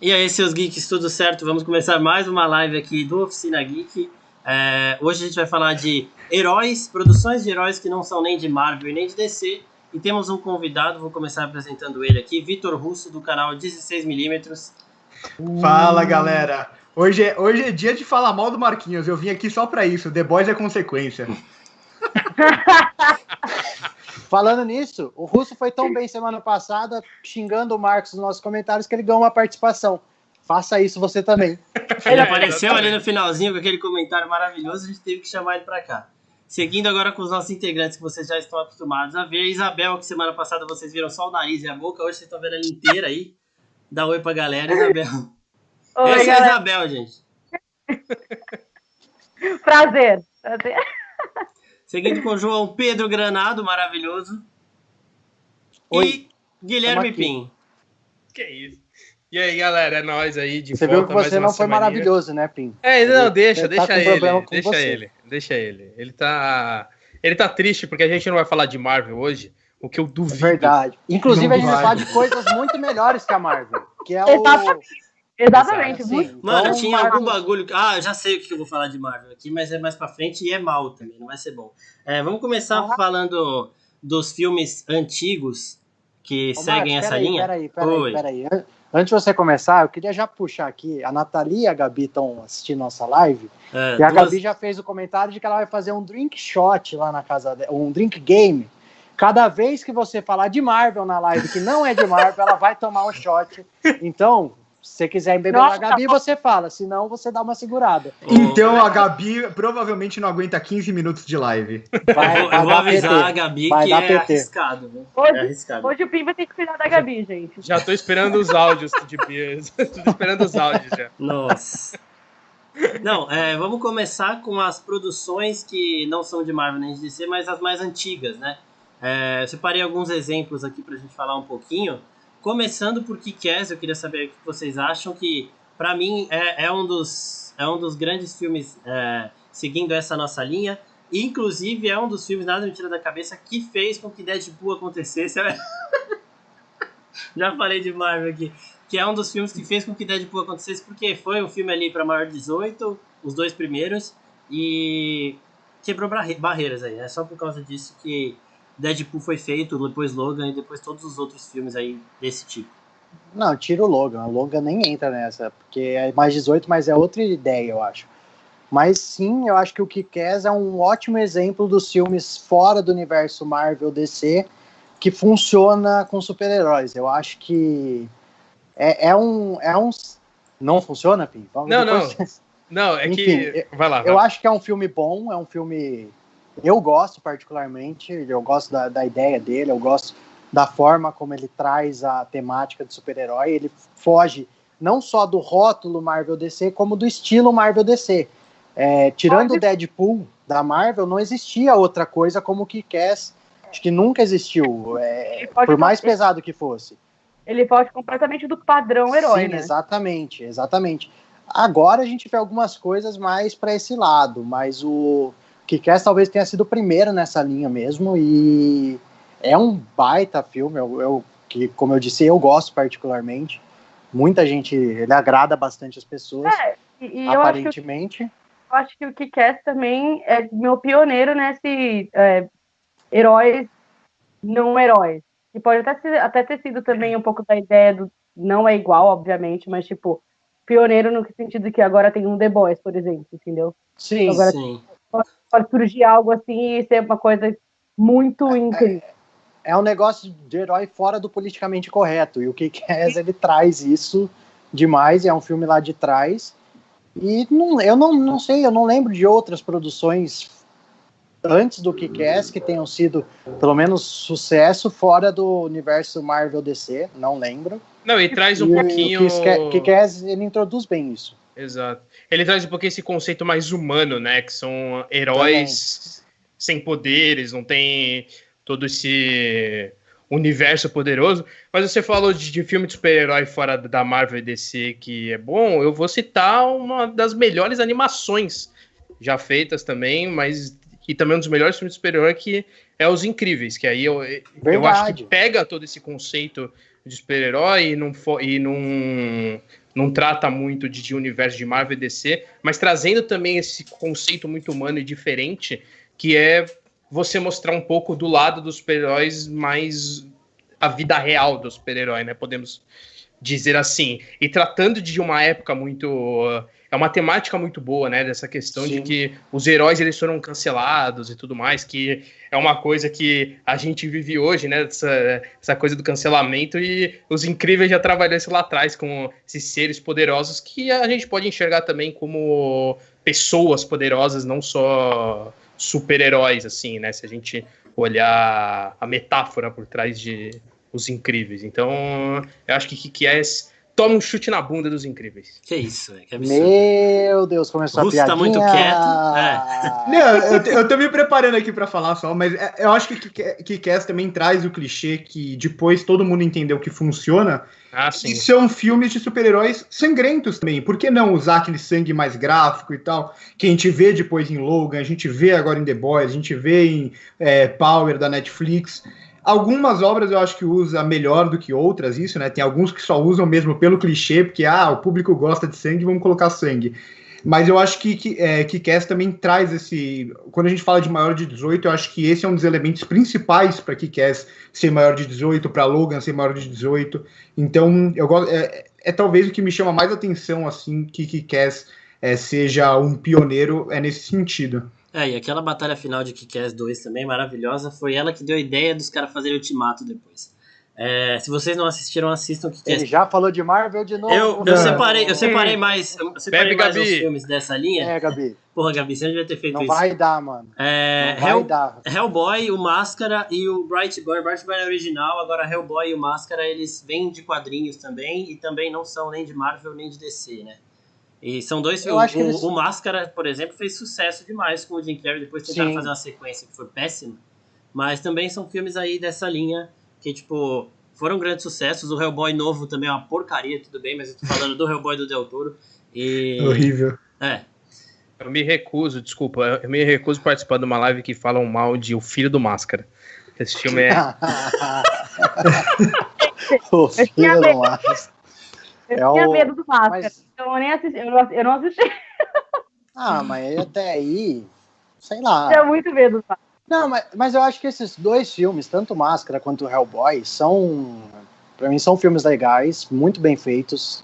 E aí, seus geeks, tudo certo? Vamos começar mais uma live aqui do Oficina Geek. É, hoje a gente vai falar de heróis, produções de heróis que não são nem de Marvel nem de DC. E temos um convidado, vou começar apresentando ele aqui, Vitor Russo, do canal 16mm. Fala, galera! Hoje é, hoje é dia de falar mal do Marquinhos, eu vim aqui só pra isso, The Boys é consequência. Falando nisso, o Russo foi tão bem semana passada, xingando o Marcos nos nossos comentários, que ele ganhou uma participação. Faça isso você também. Ele apareceu ali no finalzinho com aquele comentário maravilhoso, a gente teve que chamar ele pra cá. Seguindo agora com os nossos integrantes que vocês já estão acostumados a ver. Isabel, que semana passada vocês viram só o nariz e a boca, hoje vocês estão vendo ela inteira aí. Dá oi pra galera, Isabel. Oi, Essa é a galera. Isabel, gente. Prazer. Prazer. Seguindo com o João Pedro Granado, maravilhoso. Oi. E Guilherme. Pim. Que isso. E aí, galera, é nóis aí de Você volta. viu que mais você uma não foi semaninha. maravilhoso, né, Pim? É, não, Ele- deixa, ele tá deixa com problema ele. Deixa você. ele, deixa ele. Ele tá. Ele tá triste porque a gente não vai falar de Marvel hoje, o que eu duvido. Verdade. Inclusive, Não a gente vai falar de coisas muito melhores que a Marvel. Que é o. Exatamente. Sim, muito- Mano, tinha Marvel- algum bagulho. Ah, eu já sei o que eu vou falar de Marvel aqui, mas é mais pra frente e é mal também, não vai ser bom. É, vamos começar Ah. falando dos filmes antigos que Ô, seguem essa linha. Peraí, peraí, peraí. An- Antes de você começar, eu queria já puxar aqui. A Nathalie e a Gabi estão assistindo nossa live. É, E a duas- Gabi já fez o comentário de que ela vai fazer um drink shot lá na casa dela, um drink game. Cada vez que você falar de Marvel na live que não é de Marvel, ela vai tomar um shot. Então, se você quiser embeber Nossa, a Gabi, você fala. Senão, você dá uma segurada. Então a Gabi provavelmente não aguenta 15 minutos de live. Vai, eu vou, vai eu vou avisar PT. a Gabi Vai que é PT. arriscado, viu? Hoje- É arriscado. Hoje o Pim vai ter que cuidar da Gabi, gente. Já tô esperando os áudios de Piers. tô esperando os áudios já. Nossa. Não, é, vamos começar com as produções que não são de Marvel nem de DC, mas as mais antigas, né? É, eu separei alguns exemplos aqui pra gente falar um pouquinho. Começando por Kick-Ass, eu queria saber o que vocês acham que, pra mim, é, é um, dos, é um dos grandes filmes é, seguindo essa nossa linha. Inclusive, é um dos filmes, nada me tira da cabeça, que fez com que Deadpool acontecesse. Já falei de Marvel aqui que é um dos filmes que fez com que Deadpool acontecesse, porque foi um filme ali para maior de 18, os dois primeiros, e quebrou barre- barreiras aí. É só por causa disso que Deadpool foi feito, depois Logan e depois todos os outros filmes aí desse tipo. Não, tira o Logan. O Logan nem entra nessa, porque é mais 18, mas é outra ideia, eu acho. Mas sim, eu acho que o Kick-Ass é um ótimo exemplo dos filmes fora do universo Marvel DC que funciona com super-heróis. Eu acho que é, é um, é um. Não funciona, Pim? Vamos Não, depois- Não, é Enfim, que. Vai lá. vai Eu acho que é um filme bom, é um filme. Eu gosto particularmente, eu gosto da, da ideia dele, eu gosto da forma como ele traz a temática de super-herói. Ele foge não só do rótulo Marvel DC, como do estilo Marvel DC. É, tirando o Deadpool da Marvel, não existia outra coisa como o Kick-Ass. Acho que nunca existiu, é, por mais pesado que fosse. Ele foge completamente do padrão herói, Sim, né? exatamente, exatamente. Agora a gente vê algumas coisas mais para esse lado, mas o Kick-Ass talvez tenha sido o primeiro nessa linha mesmo e é um baita filme, eu, eu- que como eu disse, eu gosto particularmente. Muita gente, ele agrada bastante as pessoas, É, e, e eu, acho que, o- aparentemente. eu acho que o Kick-Ass também é meu pioneiro nesse é, heróis não heróis. E pode até, ser- até ter sido também um pouco da ideia do. Não é igual, obviamente, mas tipo, pioneiro no sentido que agora tem um The Boys, por exemplo, entendeu? Sim, Agora- Sim. Pode surgir algo assim e ser uma coisa muito incrível. é um negócio de herói fora do politicamente correto. E o Kick-Ass, ele traz isso demais. É um filme lá de trás. E não, eu não, não sei, eu não lembro de outras produções antes do Kick-Ass que tenham sido, pelo menos, sucesso fora do universo Marvel DC. Não lembro. Não, e traz um e pouquinho. o Kick- Kick-Ass, ele introduz bem isso. Exato. Ele traz um pouquinho esse conceito mais humano, né? Que são heróis sem poderes, não tem todo esse universo poderoso. Mas você falou de, de filme de super-herói fora da Marvel e DC que é bom. Eu vou citar uma das melhores animações já feitas também, mas e também um dos melhores filmes de super-herói que é Os Incríveis, que aí eu, eu acho que pega todo esse conceito de super-herói e não, e não, não trata muito de, de universo de Marvel e DC, mas trazendo também esse conceito muito humano e diferente, que é você mostrar um pouco do lado dos super-heróis mais a vida real do super-herói, né? Podemos dizer assim. E tratando de uma época muito é uma temática muito boa, né? Dessa questão Sim. de que os heróis eles foram cancelados e tudo mais, que é uma coisa que a gente vive hoje, né? Essa, essa coisa do cancelamento e os incríveis já trabalharam isso lá atrás com esses seres poderosos que a gente pode enxergar também como pessoas poderosas, não só super-heróis, assim, né? Se a gente olhar a metáfora por trás de os incríveis. Então, eu acho que Kick-Ass toma um chute na bunda dos incríveis. Que isso, velho. Que absurdo. Meu Deus, começou Russo a piadinha. tá muito quieto. É. Não, eu, eu tô me preparando aqui para falar só, mas é, eu acho que Kick-Ass também traz o clichê que depois todo mundo entendeu que funciona. Ah, sim. E são filmes de super-heróis sangrentos também. Por que não usar aquele sangue mais gráfico e tal? Que a gente vê depois em Logan, a gente vê agora em The Boys, a gente vê em é, Power da Netflix. Algumas obras eu acho que usa melhor do que outras, isso, né? Tem alguns que só usam mesmo pelo clichê, porque ah, o público gosta de sangue, vamos colocar sangue. Mas eu acho que, que, é, que Cass também traz esse. Quando a gente fala de maior de 18, eu acho que esse é um dos elementos principais para Kick-Ass ser maior de 18, para Logan ser maior de 18. Então, eu gosto. É, é, talvez o que me chama mais atenção, assim, que Kick-Ass é, seja um pioneiro é nesse sentido. É, e aquela batalha final de Kick-Ass 2 também, maravilhosa, foi ela que deu a ideia dos caras fazerem ultimato depois. É, se vocês não assistiram, assistam que Ele já falou de Marvel de novo. Eu, eu separei, eu separei mais, eu separei Bebe, mais os filmes dessa linha. É, Gabi. Porra, Gabi, você não devia ter feito não isso. Não vai dar, mano. É, não Hell, vai dar. Hellboy, o Máscara e o Bright Boy. O Bright Boy é original, agora Hellboy e o Máscara, eles vêm de quadrinhos também e também não são nem de Marvel nem de DC, né? E são dois filmes. O, eles... o, Máscara, por exemplo, fez sucesso demais com o Jim Carrey. Depois tentaram Sim. fazer uma sequência que foi péssima. Mas também são filmes aí dessa linha que, tipo, foram grandes sucessos. O Hellboy novo também é uma porcaria, tudo bem, mas eu tô falando do Hellboy do Del Toro. E... Horrível. É. Eu me recuso, desculpa, eu me recuso a participar de uma live que falam mal de O Filho do Máscara. Esse filme é. o Filho do Máscara. Eu é tinha o... medo do Máscara, mas... então eu nem assisti, eu não, eu não assisti. Ah, mas até aí, sei lá. Eu tinha muito medo do Máscara. Não, mas, mas eu acho que esses dois filmes, tanto Máscara quanto Hellboy, são, pra mim, são filmes legais, muito bem feitos.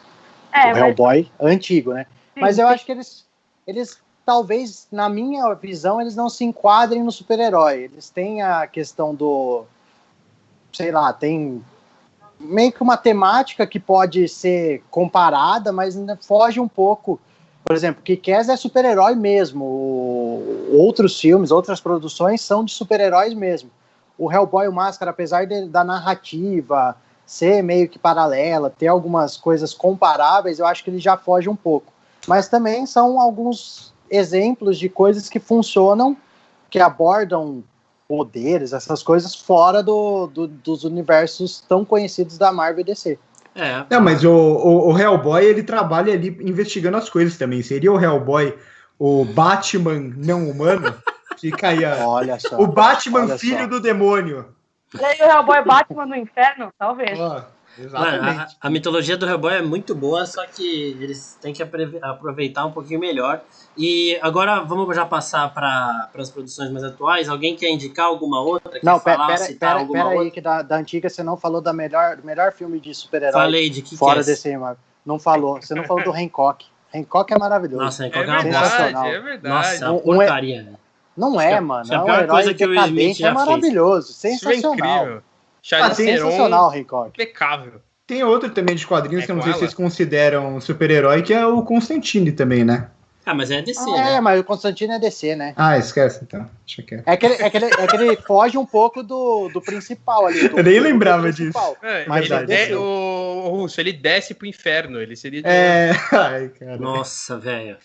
É, o mas... Hellboy, antigo, né? Sim, mas eu sim. acho que eles, eles, talvez, na minha visão, eles não se enquadrem no super-herói. Eles têm a questão do, sei lá, tem meio que uma temática que pode ser comparada, mas foge um pouco. Por exemplo, Kick-Ass é super-herói mesmo. Outros filmes, outras produções são de super-heróis mesmo. O Hellboy o Máscara, apesar de, da narrativa ser meio que paralela, ter algumas coisas comparáveis, eu acho que ele já foge um pouco. Mas também são alguns exemplos de coisas que funcionam, que abordam poderes, essas coisas fora do, do, dos universos tão conhecidos da Marvel e DC. É. Não, mas o, o, o, Hellboy ele trabalha ali investigando as coisas também. Seria o Hellboy o Batman não humano? Fica aí, olha só. O Batman filho só. do demônio. E aí o Hellboy Batman no inferno? Talvez. Oh. Exatamente. A, a, mitologia do Hellboy é muito boa, só que eles têm que aproveitar um pouquinho melhor. E agora vamos já passar para as produções mais atuais. Alguém quer indicar alguma outra? Não, pera, pera, pera, pera aí, que da, da antiga você não falou da melhor, melhor filme de super-herói. Falei de que Fora que é desse, Marco. Não falou. Você não falou do Hancock. Hancock é maravilhoso. Nossa, Hancock é, é verdade, é verdade. Nossa, é uma porcaria, né? Não é, mano. É, é um herói que o Smith é maravilhoso. Fez. Sensacional. Isso é incrível. Ah, sensacional, Hancock. Impecável. Tem outro também de quadrinhos é que eu não sei se vocês consideram super-herói, que é o Constantine também, né? Ah, mas é DC, ah, né? É, mas o Constantine é DC, né? Ah, esquece então. Deixa que é que ele, é que ele, é que ele foge um pouco do, do principal ali. Do, eu nem lembrava disso. É, mas ele de, o, o Russo, ele desce pro inferno. Ele seria. É. Ai, cara. Nossa, velho.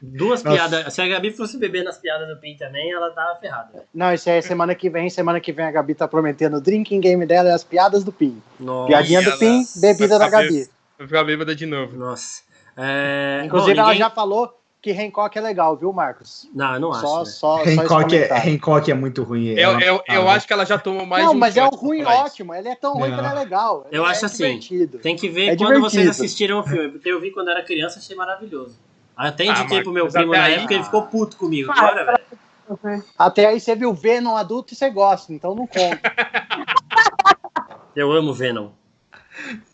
Duas Nossa. piadas. Se a Gabi fosse beber nas piadas do Pin também, ela tava ferrada. Não, isso é semana que vem. Semana que vem a Gabi tá prometendo o drinking game dela e as piadas do Pin. Nossa. Piadinha do Pin, bebida da Gabi. Vai ficar bêbada de novo. Nossa. É... Inclusive, Bom, ninguém... ela já falou que Hancock é legal, viu, Marcos? Não, eu não acho. Só, né? só, Hancock, só é, Hancock é muito ruim. Eu, ela- eu, eu ah, acho que ela já tomou mais Não, de um mas é um shot ruim ótimo. Ele é tão ruim Não. que ele é legal. Eu Ele acho é assim, divertido. Tem que ver É quando vocês divertido. assistiram o filme, porque eu vi quando era criança, achei maravilhoso. Até Ah, indiquei pro meu primo na aí- época, ele ficou puto comigo. Ah, Bora, velho. Até aí você viu Venom adulto e você gosta, então não conta. Eu amo Venom.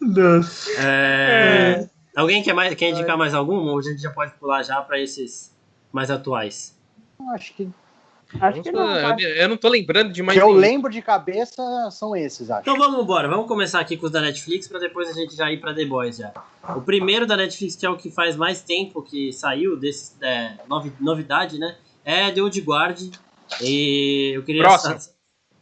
Nossa. É, Alguém quer, mais, quer indicar mais algum? Ou a gente já pode pular já pra esses mais atuais? Acho que Acho que não. eu, tá? eu não tô lembrando de mais que eu lembro de cabeça são esses, acho. Então vamos embora, vamos começar aqui com os da Netflix pra depois a gente já ir pra The Boys já. O primeiro da Netflix, que é o que faz mais tempo que saiu, desse, é, novi- novidade, né? É The Old Guard. E eu queria, Próximo.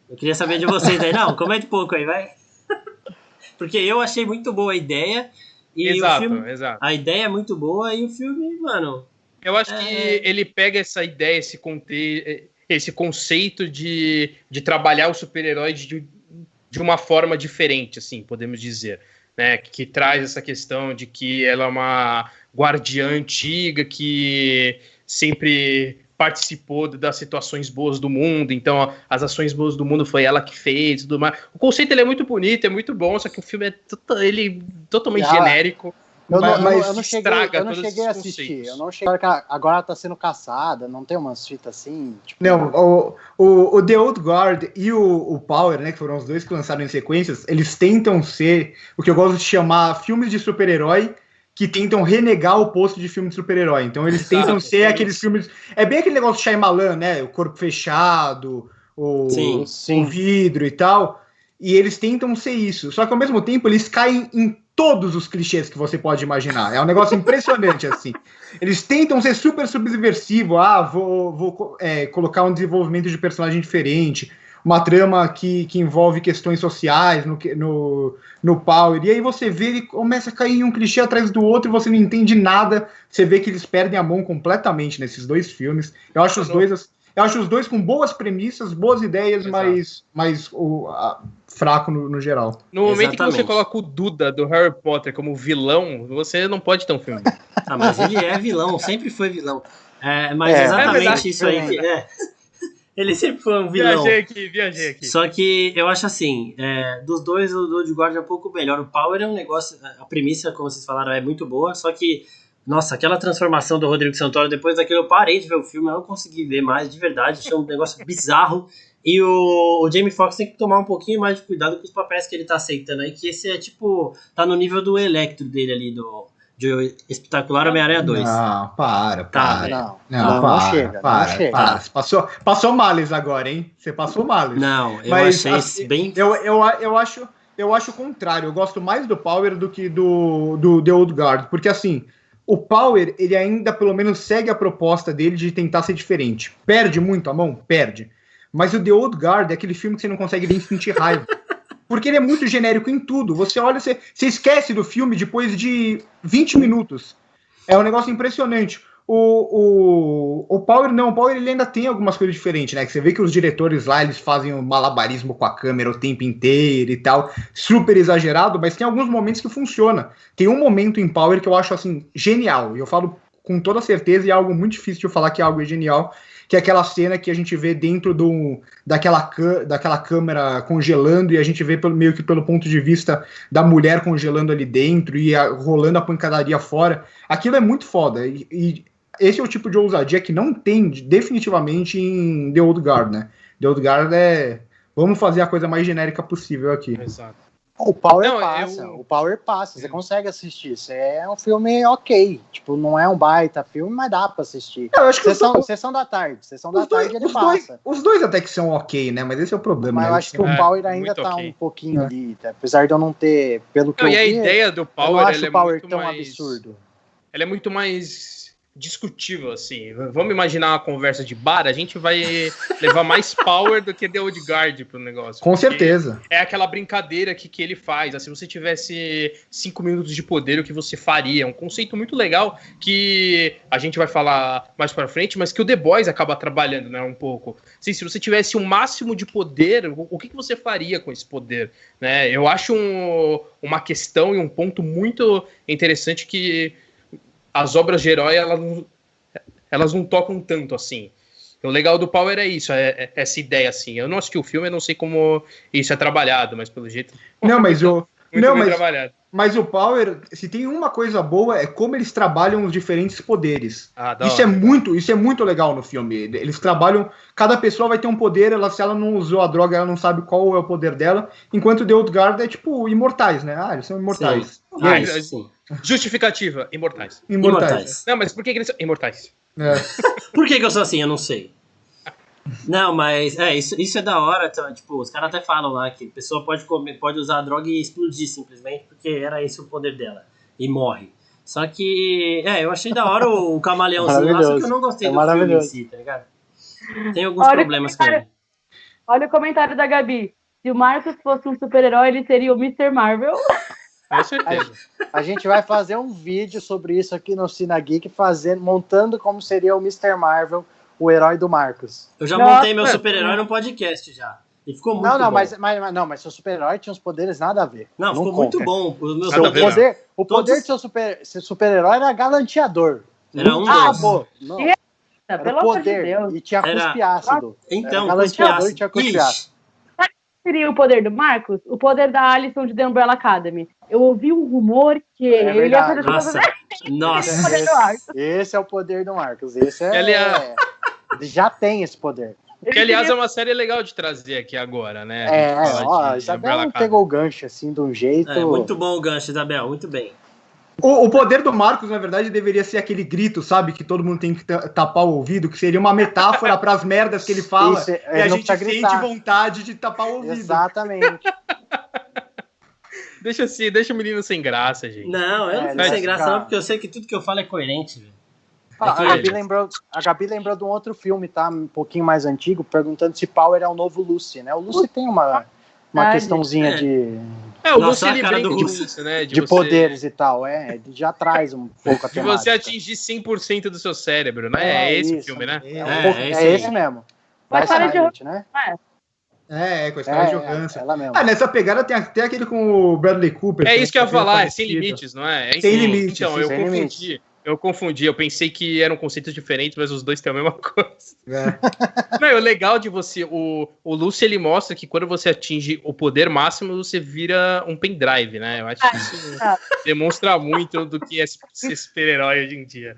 eu queria saber de vocês aí. Não, comete pouco aí, vai. Porque eu achei muito boa a ideia. E Exato, o filme, exato. a ideia é muito boa e o filme, mano, Eu acho É. que ele pega essa ideia, esse, conte... esse conceito de, de trabalhar os super-heróis de, de uma forma diferente, assim, podemos dizer. Né? Que, traz essa questão de que ela é uma guardiã antiga que sempre participou das situações boas do mundo, então as ações boas do mundo foi ela que fez, tudo mais. O conceito ele é muito bonito, é muito bom, só que o filme é to- ele totalmente Ah, genérico. Eu não, Mas- eu não- mas eu não cheguei, eu não cheguei a assistir. Eu não cheguei. Agora tá sendo caçada, não tem umas fitas assim. Tipo, Não, o, o, o The Old Guard e o, o Power, né, que foram os dois que lançaram em sequências, eles tentam ser o que eu gosto de chamar filmes de super-herói que tentam renegar o posto de filme de super-herói. Então eles Exato, tentam ser sim. aqueles filmes... É bem aquele negócio de Shyamalan, né? O corpo fechado, o, Sim. o sim. vidro e tal. E eles tentam ser isso. Só que ao mesmo tempo eles caem em todos os clichês que você pode imaginar. É um negócio impressionante, assim. Eles tentam ser super subversivo. Ah, vou, vou é, colocar um desenvolvimento de personagem diferente. Uma trama que, que envolve questões sociais no, no, no Power. E aí você vê ele começa a cair um clichê atrás do outro e você não entende nada. Você vê que eles perdem a mão completamente nesses dois filmes. Eu acho os dois eu acho os dois com boas premissas, boas ideias, Exato. mas, mas o, a- fraco no, no geral. No momento que Exatamente. você coloca o Duda do Harry Potter como vilão, você não pode ter um filme. Ah, mas ele é vilão, sempre foi vilão. É, mas É, exatamente é isso aí. que- é. Ele sempre foi um vilão. Viajei aqui, viajei aqui. Só que eu acho assim, é, dos dois, o do de Guard é um pouco melhor. O Power é um negócio, a premissa, como vocês falaram, é muito boa, só que, nossa, aquela transformação do Rodrigo Santoro, depois daquilo eu parei de ver o filme, eu não consegui ver mais, de verdade, achei um negócio bizarro. E o, o Jamie Foxx tem que tomar um pouquinho mais de cuidado com os papéis que ele tá aceitando aí, que esse é tipo, tá no nível do Electro dele ali, do de Espetacular Homem-Aranha 2. Não, para, Tá, para. Não, Não, não, não para, chega. para, não chega. para. Passou, passou males agora, hein? Você passou males. Não, eu Mas, achei assim, bem. Eu, eu, eu, acho, eu acho o contrário. Eu gosto mais do Power do que do, do The Old Guard. Porque, assim, o Power, ele ainda pelo menos segue a proposta dele de tentar ser diferente. Perde muito a mão? Perde. Mas o The Old Guard é aquele filme que você não consegue nem sentir raiva. Porque ele é muito genérico em tudo. Você olha, você, você esquece do filme depois de 20 minutos. É um negócio impressionante. O, o, o Power não, o Power ele ainda tem algumas coisas diferentes, né? Que você vê que os diretores lá eles fazem um malabarismo com a câmera o tempo inteiro e tal, super exagerado, mas tem alguns momentos que funciona. Tem um momento em Power que eu acho assim genial, e eu falo com toda certeza e é algo muito difícil de falar que algo é genial, que é aquela cena que a gente vê dentro do, daquela, daquela câmera congelando e a gente vê pelo, meio que pelo ponto de vista da mulher congelando ali dentro e a- rolando a pancadaria fora. Aquilo é muito foda. E, e esse é o tipo de ousadia que não tem definitivamente em The Old Guard, né? The Old Guard é. Vamos fazer a coisa mais genérica possível aqui. Exato. O Power Não, passa, eu- o Power passa, você consegue assistir. Isso é um filme ok. Tipo, não é um baita filme, mas dá pra assistir. Eu acho que Sessão, sessão da tarde. Sessão da os dois, tarde ele os dois- passa. os dois até que são ok, né? Mas esse é o problema. Mas né? eu acho que o É, Power ainda tá ok. um pouquinho É. ali. tá? Apesar de eu não ter, pelo que Não, eu e a vi, ideia do eu não Power, acho ela é o Power muito tão mais... absurdo. ela é muito mais discutível, assim. Vamos imaginar uma conversa de bar, a gente vai levar mais power do que The Old Guard pro negócio. Com certeza. É aquela brincadeira que, que ele faz. Assim, se você tivesse cinco minutos de poder, o que você faria? É um conceito muito legal que a gente vai falar mais pra frente, mas que o The Boys acaba trabalhando, né, um pouco. Assim, se você tivesse o máximo de poder, o, o que, que você faria com esse poder? Né? Eu acho um- uma questão e um ponto muito interessante que as obras de herói, elas, não- elas não tocam tanto assim. O legal do Power é isso, é, é essa ideia assim. Eu não assisti o filme, eu não sei como isso é trabalhado, mas pelo jeito. Não, mas eu. Muito não, mas, trabalhado. Mas o Power, se tem uma coisa boa, é como eles trabalham os diferentes poderes. Ah, Isso é muito, isso é muito legal no filme. Eles trabalham, cada pessoa vai ter um poder, ela, se ela não usou a droga, ela não sabe qual é o poder dela, enquanto o The Old Guard é tipo imortais, né? Ah, eles são imortais. Ah, Ah, isso sim. Justificativa, imortais. Imortais. Imortais. Não, mas por que, que eles são imortais? É. Por que, que eu sou assim? Eu não sei. Não, mas é, isso, isso é da hora. Então, tipo, os caras até falam lá que a pessoa pode, comer, pode usar a droga e explodir simplesmente, porque era esse o poder dela. E morre. Só que, é, eu achei da hora o, o camaleãozinho lá, só que eu não gostei É do filme em si, tá ligado? Tem alguns Olha problemas com ele. Olha o comentário da Gabi. Se o Marcos fosse um super-herói, ele seria o Mr. Marvel. Com certeza. A gente vai fazer um vídeo sobre isso aqui no Cina Geek, fazendo, montando como seria o Mr. Marvel, o herói do Marcos. Eu já Nossa. montei meu super-herói no podcast já. E ficou muito não, não, bom. mas, mas, mas- não, mas seu super-herói tinha uns poderes nada a ver. Não, ficou conta. muito bom. O ver, poderes poder, o Todos- poder de seu super- seu super-herói era galanteador. Era um ah, dos. pô, não. E- Era Pelo o amor de poder. Deus. E tinha Era- cuspe ácido. Então, Era galanteador e tinha cuspe cuspe ácido. ácido. Seria o poder do Marcos? O poder da Alison de The Umbrella Academy. Eu ouvi um rumor que ele ia fazer Nossa, nossa. poder do Marcos. Esse é o poder do Marcos. Esse é. Ele é- já tem esse poder. Que, aliás, é uma série legal de trazer aqui agora, né? A É, ó, de Umbrella Academy. pegou o gancho assim de um jeito. É, muito bom o gancho, Isabel, muito bem. O, o poder do Marcos, na verdade, deveria ser aquele grito, sabe? Que todo mundo tem que ta- tapar o ouvido, que seria uma metáfora para as merdas que ele fala. Isso, e ele a não gente sente gritar. vontade de tapar o ouvido. Exatamente. Deixa assim, deixa o menino sem graça, gente. Não, eu não É, fico ele sem graça não, porque eu sei que tudo que eu falo é coerente, velho. Ah, a, Gabi lembrou, a Gabi lembrou de um outro filme, tá? Um pouquinho mais antigo, perguntando se Power é o novo Lucy, né? O Lucy tem uma, uma questãozinha É. de, É, o Nossa, a ele do de né? de, você- poderes e tal. É, ele já traz um pouco a De temática. você atingir 100% do seu cérebro, né? É, É, esse o isso. filme, né? É, É, um pouco- é é esse mesmo. Mas para de né? É, é, com a É, história de é, arrogância. ela mesmo. Ah, nessa pegada tem até aquele com o Bradley Cooper. É isso que eu ia falar, é sem limites, não é? é Sem limites, Então, sim, eu confundi. limites. Eu confundi, eu pensei que eram conceitos diferentes, mas os dois têm a mesma coisa. É. Não, o legal de você, o, o Lúcio ele mostra que quando você atinge o poder máximo, você vira um pendrive, né? Eu acho que isso demonstra muito do que é ser super-herói hoje em dia.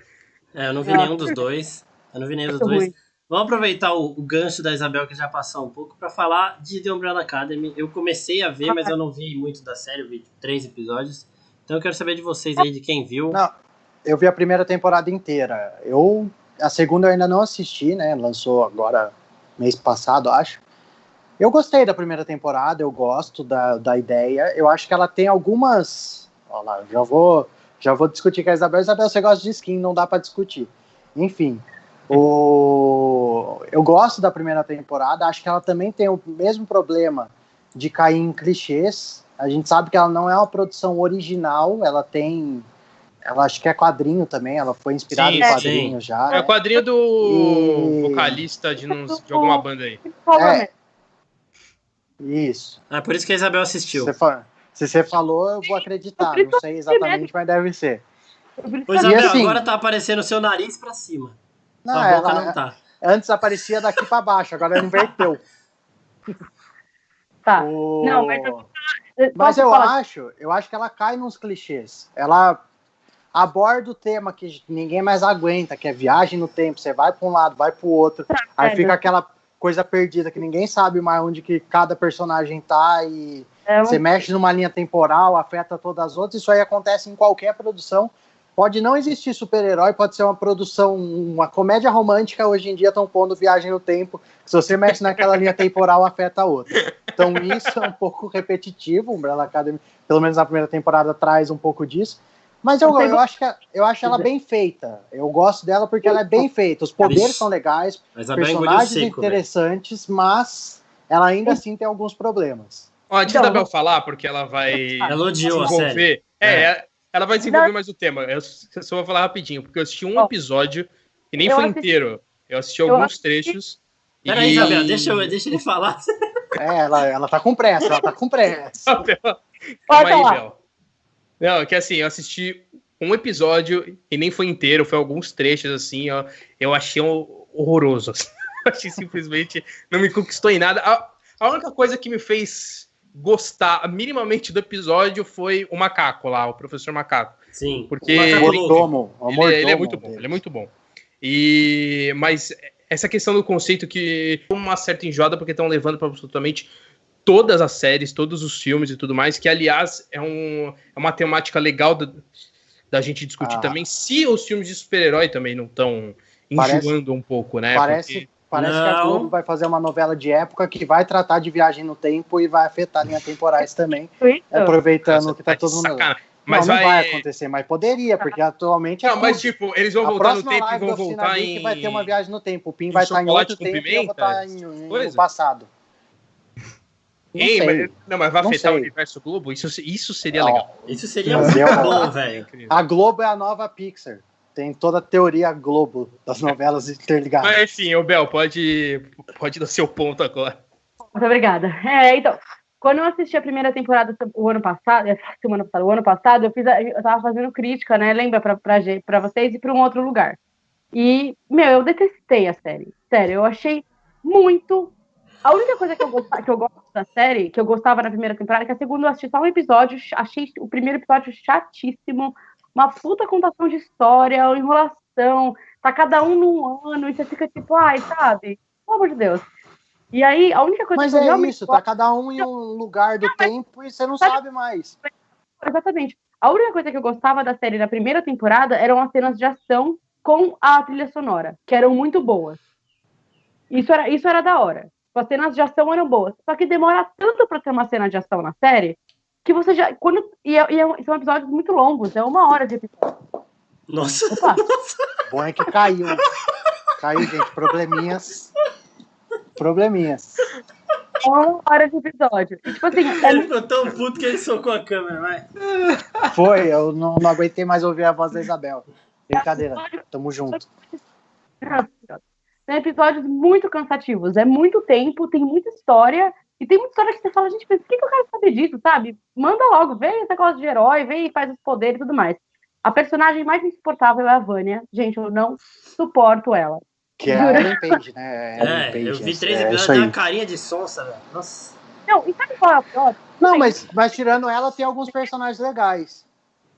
É, eu não vi nenhum dos dois. Eu não vi nenhum dos Muito dois. Vamos aproveitar o, o gancho da Isabel que já passou um pouco pra falar de The Umbrella Academy. Eu comecei a ver, mas eu não vi muito da série, eu vi três episódios. Então eu quero saber de vocês aí, de quem viu. Não, eu vi a primeira temporada inteira. Eu a segunda eu ainda não assisti, né? Lançou agora mês passado, acho. Eu gostei da primeira temporada, eu gosto da, da ideia. Eu acho que ela tem algumas. Olha lá, já vou já vou discutir com a Isabel. Isabel, você gosta de skin, não dá para discutir. Enfim, o... eu gosto da primeira temporada. Acho que ela também tem o mesmo problema de cair em clichês. A gente sabe que ela não é uma produção original, ela tem. Ela acho que é quadrinho também, ela foi inspirada Sim, em sim. quadrinhos já. É o quadrinho do E- vocalista de, uns- de alguma banda aí. É. Isso. É por isso que a Isabel assistiu. Você fa- Se você falou, eu vou acreditar. Não sei exatamente, mas deve ser. Ô, Isabel, assim- agora tá aparecendo o seu nariz pra cima. Não, Sua boca ela- não tá. Antes aparecia daqui para baixo, agora ela inverteu. Tá. O- Não, mas eu- Mas eu falar? acho, eu acho que ela cai nos clichês. Ela aborda o tema que ninguém mais aguenta, que é viagem no tempo. Você vai para um lado, vai para o outro, aí é, fica aquela coisa perdida que ninguém sabe mais onde que cada personagem tá e É você mexe numa linha temporal, afeta todas as outras. Isso aí acontece em qualquer produção. Pode não existir super-herói, pode ser uma produção, uma comédia romântica. Hoje em dia estão pondo viagem no tempo. Se você mexe naquela linha temporal, afeta a outra. Então isso é um pouco repetitivo. Umbrella Academy, pelo menos na primeira temporada, traz um pouco disso. Mas eu, Eu acho que a- eu acho ela bem feita. Eu gosto dela porque ela é bem feita. Os poderes são legais, A engoliu personagens seco, velho. interessantes, mas ela ainda assim tem alguns problemas. Ó, antes Então, da Bel falar, porque ela vai Ela odiou a série. desenvolver. É, É. ela vai desenvolver mais o tema. Eu só vou falar rapidinho, porque eu assisti um episódio e nem eu foi assisti- inteiro. Eu assisti eu alguns assisti- trechos. Peraí, e- Isabel, deixa, eu- deixa ele falar. É, ela, ela tá com pressa, ela tá com pressa. Calma aí. Bel. Não, é que assim, eu assisti um episódio e nem foi inteiro, foi alguns trechos assim, ó. Eu achei horroroso. Assim. achei simplesmente não me conquistou em nada. A, a, única coisa que me fez gostar minimamente do episódio foi o macaco lá, o professor macaco. Sim. Porque ele, mordomo, ele, ele, é muito bom, ele é muito bom. E mas essa questão do conceito que uma certa enjoada porque estão levando para absolutamente todas as séries, todos os filmes e tudo mais, que aliás é, um, é uma temática legal da, da gente discutir ah. também, se os filmes de super-herói também não estão enjoando um pouco, né? Parece, porque... parece que a Globo vai fazer uma novela de época que vai tratar de viagem no tempo e vai afetar linhas temporais também, aproveitando Nossa, que tá, tá todo mundo. Mas não, vai... não vai acontecer, mas poderia, porque atualmente. É não, mas tipo, eles vão voltar no tempo e vão voltar em. vai ter uma viagem no tempo. O Pim vai estar em outro tempo pimenta? e eu vou estar em, em no passado. Não, Ei, mas, não, mas vai não afetar sei. o universo Globo? Isso, isso seria legal. Isso seria muito bom, velho. A Globo é a nova Pixar. Tem toda a teoria Globo das novelas interligadas. Mas enfim, o Bel, pode, pode dar seu ponto agora. Muito obrigada. É, então, quando eu assisti a primeira temporada o ano passado, semana passada, o ano passado, eu fiz, a, eu tava fazendo crítica, né? Lembra pra, pra, pra vocês e para um outro lugar. E, meu, eu detestei a série. Sério, eu achei muito a única coisa que eu, gosto, que eu gosto da série, que eu gostava na primeira temporada, é que a segunda eu assisti só um episódio, achei o primeiro episódio chatíssimo, uma puta contação de história, enrolação, tá cada um num ano, e você fica tipo, ai, sabe? Pelo amor de Deus. E aí, a única coisa Mas que eu é isso, gosto... tá cada um em um lugar do tempo e você não sabe mais. Exatamente. A única coisa que eu gostava da série na primeira temporada eram as cenas de ação com a trilha sonora, que eram muito boas. Isso era, isso era da hora. As cenas de ação eram boas. Só que demora tanto para ter uma cena de ação na série que você já. Quando, e, é, e é, são episódios muito longos, é uma hora de episódio. Nossa! Opa. Nossa. Bom é que caiu. Caiu, gente. Probleminhas. Probleminhas. Uma hora de episódio. E, tipo assim. É... Ele ficou tão puto que ele socou a câmera, vai. Foi, eu não, não aguentei mais ouvir a voz da Isabel. Brincadeira. Tamo junto. São episódios muito cansativos, é muito tempo, tem muita história, e tem muita história que você fala, gente, mas por que, que eu quero saber disso, sabe? Manda logo, vem esse negócio de herói, vem e faz os poderes e tudo mais. A personagem mais insuportável é a Vânia. Gente, eu não suporto ela. Que é a Ellen Page, né? É, Page, eu vi três é episódios da carinha de sonsa, velho. Nossa. Não, e sabe qual é a Não, mas, mas tirando ela, tem alguns personagens legais.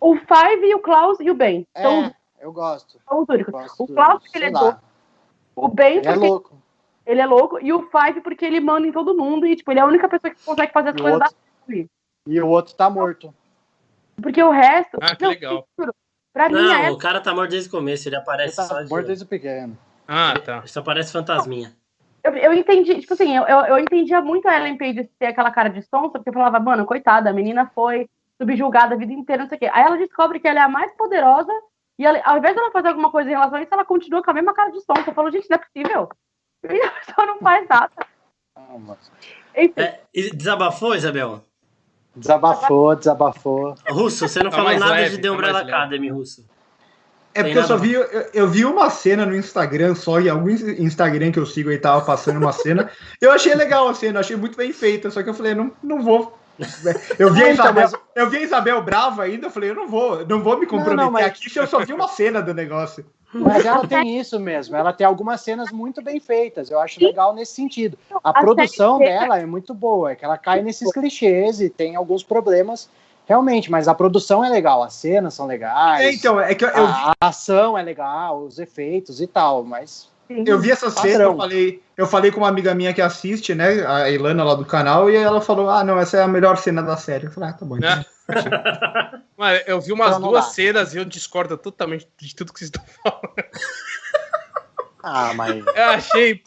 O Five e o Klaus e o Ben. É, são, eu gosto. São os únicos. O Klaus, do, ele é doido. O Ben, ele é louco. Ele é louco. E o Five, porque ele manda em todo mundo. E, tipo, ele é a única pessoa que consegue fazer as e coisas outro... da E o outro tá morto. Porque o resto. Ah, que não, legal. Pra não, mim, é... o cara tá morto desde o começo. Ele aparece ele tá só morto desde o pequeno. Ah, tá. Ele só parece fantasminha. Eu, eu entendi, tipo assim, eu, eu entendia muito a Ellen Page ter aquela cara de sonsa, porque eu falava, mano, coitada, a menina foi subjugada a vida inteira, não sei o quê. Aí ela descobre que ela é a mais poderosa e ela, ao invés dela fazer alguma coisa em relação a isso, ela continua com a mesma cara de som. Eu falo, gente, não é possível. E a pessoa não faz nada. É, desabafou, Isabel? Desabafou, desabafou. Russo, você não tá falou nada leve, de The tá Umbrella Academy, Russo. É porque eu só vi, eu, eu, vi uma cena no Instagram só, e algum Instagram que eu sigo aí tava passando uma cena. Eu achei legal a cena, achei muito bem feita, só que eu falei, não, não vou eu vi, a Isabel, eu vi a Isabel brava ainda, eu falei, eu não vou, não vou me comprometer não, não, mas... aqui se eu só vi uma cena do negócio. Mas ela tem isso mesmo, ela tem algumas cenas muito bem feitas, eu acho legal nesse sentido. A, a produção dela é muito boa, é que ela cai nesses clichês e tem alguns problemas realmente, mas a produção é legal, as cenas são legais. É, então, é que eu, eu... A ação é legal, os efeitos e tal, mas eu vi essa cena, eu falei, eu falei com uma amiga minha que assiste, né, a Ilana lá do canal, e ela falou: Ah, não, essa é a melhor cena da série. Eu falei: Ah, tá bom. Então. Mano, eu vi umas então, duas cenas e eu discordo totalmente de tudo que vocês estão falando. Ah, mas. Eu achei.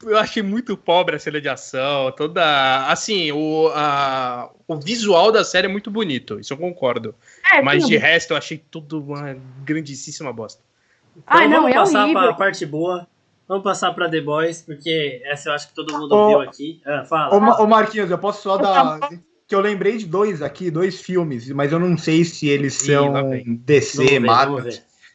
Eu achei muito pobre a cena de ação, toda. Assim, o, a, o visual da série é muito bonito, isso eu concordo. É, mas sim. de resto eu achei tudo uma grandíssima bosta. Então, ah, não, vamos é passar para a parte boa. Vamos passar para The Boys, porque essa eu acho que todo mundo ouviu aqui. Ah, fala. Ô, ô, Marquinhos, eu posso só dar. Que eu lembrei de dois aqui, dois filmes, mas eu não sei se eles são Ih, DC, Marvel.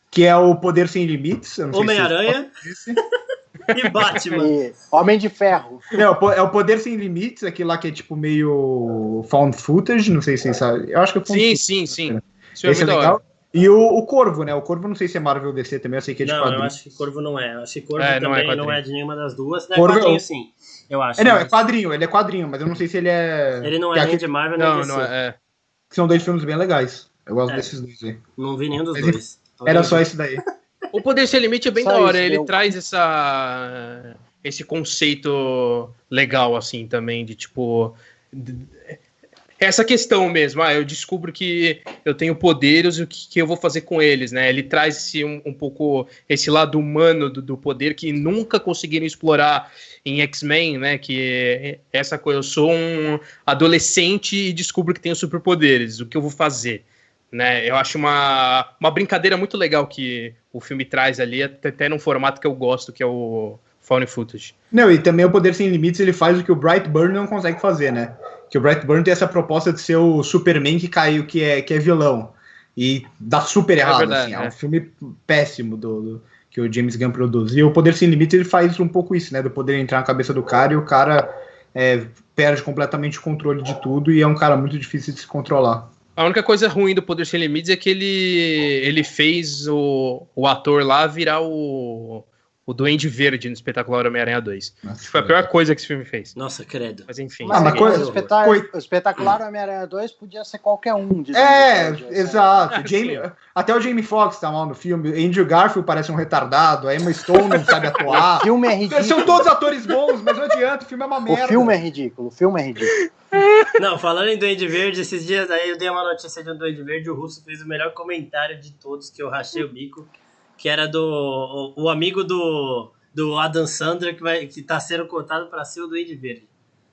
Que é o Poder Sem Limites. Homem-Aranha. e Batman. E Homem de Ferro. É, é o Poder Sem Limites, aquele lá que é tipo meio found footage, não sei se vocês sabem. Eu acho que é Sim, sim, sim. Isso é, Esse é legal. E o, o Corvo, né? O Corvo não sei se é Marvel ou DC também, eu sei que é de não, quadrinho. eu acho que Corvo não é. Eu acho que Corvo É, não é também não é, quadrinho. de nenhuma das duas. Não é Corvo é quadrinho, sim. Eu acho. É, não, é mas quadrinho, ele é quadrinho, mas eu não sei se ele é. Ele não que é nem de Marvel nem Não, DC. não é. é. que são dois filmes bem legais. Eu gosto É. desses dois aí. Não vi nenhum dos Mas dois. Era só esse daí. O Poder Sem Limite é bem Só da hora. isso, ele deu. traz essa esse conceito legal assim também de tipo essa questão mesmo. Ah, eu descubro que eu tenho poderes e o que, que eu vou fazer com eles, né? Ele traz esse, um, um pouco esse lado humano do, do poder que nunca conseguiram explorar em X-Men, né? Que essa coisa, eu sou um adolescente e descubro que tenho superpoderes. O que eu vou fazer? Né, eu acho uma, uma brincadeira muito legal que o filme traz ali, até, até num formato que eu gosto, que é o Found Footage. Não, e também o Poder Sem Limites, ele faz o que o Brightburn não consegue fazer, né? Que o Brightburn tem essa proposta de ser o Superman que caiu, que é, que é vilão. E dá super errado, verdade, assim. É é. um filme péssimo do, do- que o James Gunn produz. E o Poder Sem Limites, ele faz um pouco isso, né? Do poder entrar na cabeça do cara e o cara é, perde completamente o controle de tudo e é um cara muito difícil de se controlar. A única coisa ruim do Poder Sem Limites é que ele, ele fez o, o ator lá virar o, o Duende Verde no Espetacular Homem-Aranha 2. Acho que foi a pior coisa que esse filme fez. Nossa, credo. Mas enfim. Ah, mas coisa- o, espeta- coi- o espetacular Homem-Aranha 2 podia ser qualquer um. É, Verde, exato. Ah, Jamie- até o Jamie Foxx tá mal no filme. Andrew Garfield parece um retardado. A Emma Stone não sabe atuar. O filme é ridículo. São todos atores bons, mas não adianta, o filme é uma merda. O filme é ridículo, o filme é ridículo. Não, falando em Duende Verde, esses dias aí eu dei uma notícia de um Duende Verde, o Russo fez o melhor comentário de todos que eu rachei o bico, que era do o, o amigo do, do Adam Sandler que, vai, que tá sendo cotado pra ser o Duende Verde.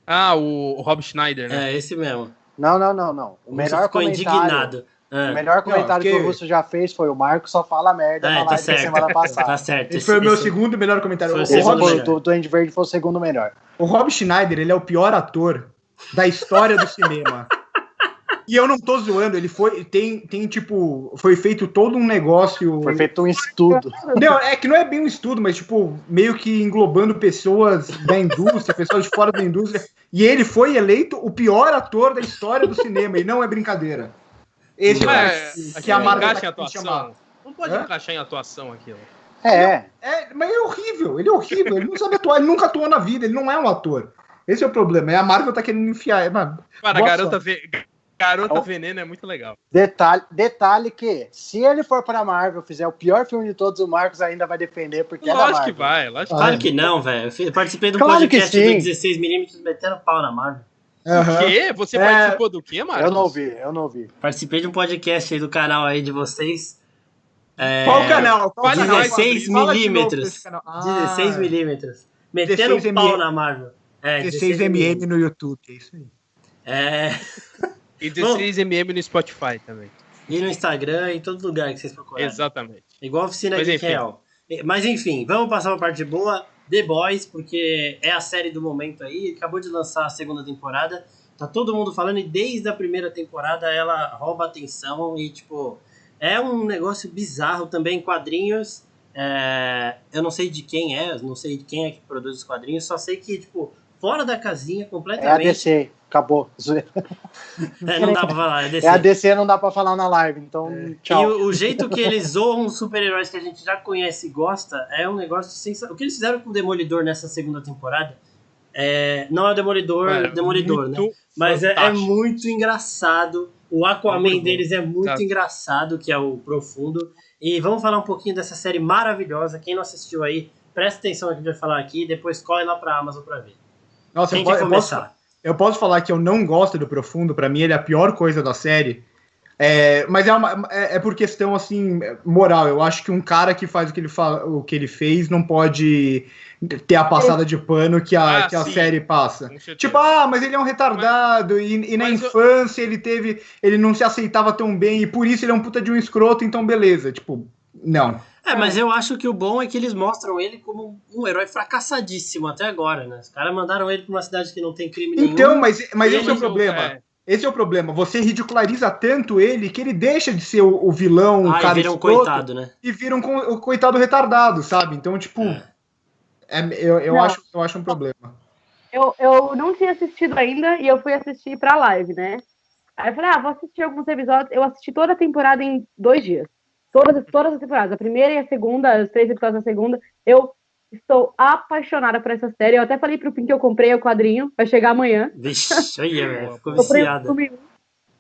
Ah, o, o Rob Schneider, né? É, esse mesmo. Não, não, não, não. O O melhor ficou comentário, indignado. o É. melhor comentário porque- que o Russo já fez foi o Marco só fala merda É, na tá live da certo. semana passada. Tá certo. Esse foi o meu Esse- segundo melhor comentário. Foi o O, Rob. O do Duende Verde foi o segundo melhor. o Rob Schneider, ele é o pior ator da história do cinema. E eu não tô zoando, ele foi. Tem, tem tipo. Foi feito todo um negócio. Foi feito um estudo. Não, é que não é bem um estudo, mas tipo, meio que englobando pessoas da indústria, pessoas de fora da indústria. E ele foi eleito o pior ator da história do cinema, e não é brincadeira. Esse Não é, É, que a em tá atuação. Não pode Hã? encaixar em atuação aquilo. É, É, mas é horrível, ele é horrível, ele não sabe atuar, ele nunca atuou na vida, ele não é um ator. Esse é o problema, é a Marvel tá querendo enfiar. É, mas, Cara, Boa sorte. Ve- Garota Oh. Veneno é muito legal. detalhe, detalhe que se ele for pra Marvel, fizer o pior filme de todos, o Marcos ainda vai defender porque é da Lógico Marvel. que vai, lógico Claro que não, velho. Eu participei de um Claro que podcast do sim. 16mm metendo pau na Marvel. Aham. O quê? Você É. participou do quê, Marcos? Eu não ouvi, eu não ouvi. Participei de um podcast aí do canal aí de vocês. É, Qual canal? Qual Fale canal? mais, 16 Fala de novo milímetros. canal. Ah, 16 milímetros. Metendo 16 pau na Marvel. É, 16 mm no YouTube, é isso aí. É, E 16mm no Spotify também. e no Instagram e em todo lugar que vocês procurarem. Exatamente. Igual a oficina Mas Geek. Real. Mas enfim, vamos passar uma parte boa. The Boys, porque é a série do momento aí. Acabou de lançar a segunda temporada. Tá todo mundo falando e desde a primeira temporada ela rouba atenção e, tipo, é um negócio bizarro também. Quadrinhos. é, eu não sei de quem é, não sei de quem é que produz os quadrinhos, só sei que, tipo, fora da casinha É a completamente. DC, acabou. É, não dá pra falar, é DC. É a DC, não dá pra falar na live, então E tchau. o, o jeito que eles zoam os super-heróis que a gente já conhece e gosta é um negócio sensacional. O que eles fizeram com o Demolidor nessa segunda temporada é, não é o Demolidor, Cara, Demolidor, né? Mas é, é muito engraçado. O Aquaman bom. deles é muito Tá. engraçado, que é o Profundo. E vamos falar um pouquinho dessa série maravilhosa. Quem não assistiu aí, presta atenção no que a gente vai falar aqui e depois corre lá pra Amazon pra ver. Nossa, Quem eu, quer eu posso, começar? Eu posso falar que eu não gosto do Profundo, pra mim ele é a pior coisa da série. É, mas é, uma- é, é por questão assim moral. Eu acho que um cara que faz o que ele, fa- o que ele fez não pode ter a passada de pano que a, Ah, que a sim. série passa. Tipo, ah, mas ele é um retardado e, e na mas eu- infância ele teve, ele não se aceitava tão bem e por isso ele é um puta de um escroto, então beleza. Tipo, não. É, mas eu acho que o bom é que eles mostram ele como um herói fracassadíssimo até agora, né? Os caras mandaram ele pra uma cidade que não tem crime nenhum. Então, mas, mas E esse é o problema. é. Esse é o problema. Você ridiculariza tanto ele que ele deixa de ser o, o vilão, o Ah, e cara vira um escroto, coitado, né? e vira um co- o coitado retardado, sabe? Então, tipo, É. é- eu, eu, Não. acho, eu acho um problema. Eu, eu não tinha assistido ainda e eu fui assistir pra live, né? Aí eu falei, ah, vou assistir alguns episódios. Eu assisti toda a temporada em dois dias. Todas, todas as temporadas, a primeira e a segunda, os três episódios da segunda. Eu estou apaixonada por essa série. Eu até falei pro Pim que eu comprei o quadrinho, vai chegar amanhã. Vixe, olha, velho, ficou viciada.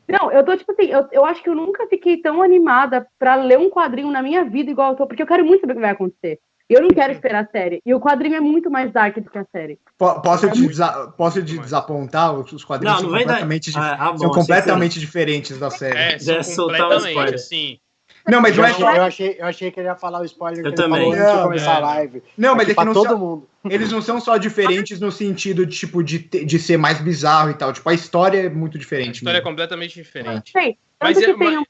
Não, eu tô tipo assim, eu, eu acho que eu nunca fiquei tão animada pra ler um quadrinho na minha vida igual eu tô, porque eu quero muito saber o que vai acontecer. Eu não quero esperar a série. E o quadrinho é muito mais dark do que a série. Po- Posso te, desa- posso te desapontar? Os os quadrinhos Não, são não vem daí. completamente, dif- Ah, ah, bom, são completamente diferentes da série. É, são completamente, spoiler. Não, mas não é Eu, só. eu achei, eu achei que ele ia falar o spoiler Eu que também. ele falou antes de Não, começar é. a live. Não, mas Aqui é que não todo são, mundo. eles não são só diferentes no sentido de, tipo, de, de ser mais bizarro e tal. Tipo, a história é muito A diferente. história é mesmo. completamente diferente. Sei. Mas Tanto é- que tem um-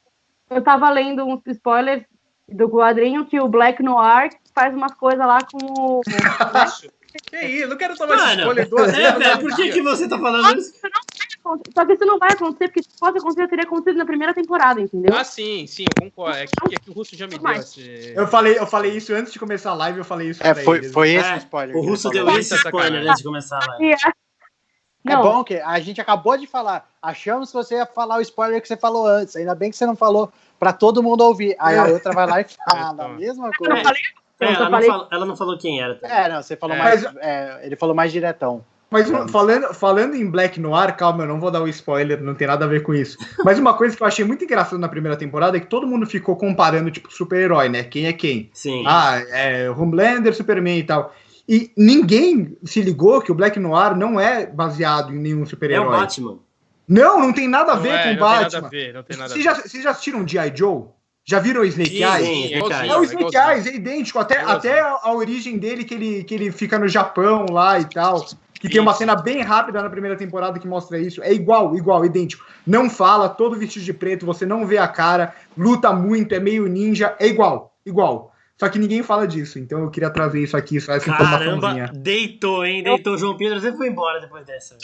eu tava lendo uns spoilers do quadrinho que o Black Noir faz umas coisas lá com o. Isso. Que isso? Não quero tomar esse Mano, spoiler duas é, vezes. por que, que você tá falando isso? Só que isso não vai acontecer, porque se fosse acontecer, teria acontecido na primeira temporada, entendeu? Ah, sim, sim, eu concordo. É que, é que o Russo já me deu esse. Eu falei, eu falei isso antes de começar a live, eu falei isso É, pra foi, eles. foi esse É, o spoiler. O Russo deu esse spoiler antes de começar a live. É- É Não, bom que a gente acabou de falar. Achamos que você ia falar o spoiler que você falou antes. Ainda bem que você não falou pra todo mundo ouvir. Aí a outra vai lá e fala a mesma coisa. É, ela, não falou, ela não falou quem era. também. É, não, você falou É. mais. É, ele falou mais diretão. Mas um- falando, falando em Black Noir, calma, eu não vou dar o spoiler, não tem nada a ver com isso. Mas uma coisa que eu achei muito engraçada na primeira temporada é que todo mundo ficou comparando, tipo, super-herói, né? Quem é quem? Sim. Ah, é Homelander, Superman e tal. E ninguém se ligou que o Black Noir não é baseado em nenhum é o super-herói. Batman. Não, não tem nada a ver é, com o não tem nada a Batman. ver, não tem nada a ver. já, vocês já assistiram G.I. Joe? Já viram o Snake Sim, Eyes? sim, é é É o é Snake. Eyes, é idêntico. Até, Igualzinho. até a, a origem dele, que ele, que ele fica no Japão lá e tal. Que tem uma cena bem rápida na primeira temporada que mostra isso. É igual, igual, idêntico. Não fala, todo vestido de preto, você não vê a cara, luta muito, é meio ninja. É igual, igual. Só que ninguém fala disso. Então eu queria trazer isso aqui, só essa Caramba, informaçãozinha. deitou, hein? Deitou o João Pedro. Você foi embora depois dessa.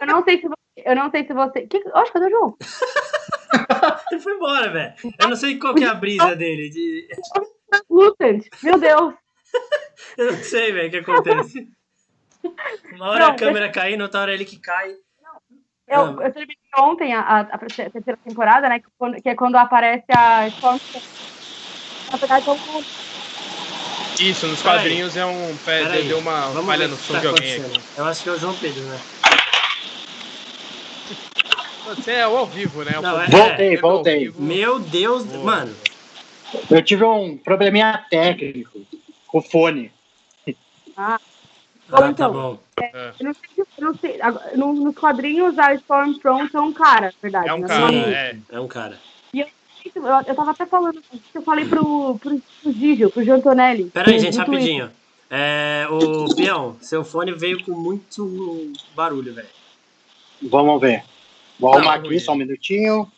Eu não sei se você. Eu não sei se você. Que... Oxe, cadê o João? Ele foi embora, velho. Eu não sei qual que é a brisa dele. de- Lutant. Meu Deus. Eu não sei, velho, o que acontece. Uma hora Não, a câmera caindo, outra hora ele que cai. Eu, Ah. eu terminei ontem a, a, a terceira temporada, né? Que, quando- que é quando aparece a Storm. Na verdade, é um- Isso, nos quadrinhos é um. Pé, Peraí, deu uma Vamos falha no som tá de alguém aqui. Eu acho que é o João Pedro, né? Você é o ao vivo, né? Não, é- Voltei, ao voltei. Meu Deus, Boa. mano. Eu tive um probleminha técnico com o fone. Ah, Bom, tá então. bom. eu não sei, eu não sei agora, no- nos quadrinhos a Stormfront é um cara, na verdade. É um né? cara, Sim. é. É um cara. Eu, eu tava até falando, eu falei pro, pro, pro Gigio, pro Gio Antonelli. Pera aí, no- gente, rapidinho. É, o Peão, seu fone veio com muito barulho, velho. Vamos ver. Vou arrumar ruim. aqui, só um minutinho.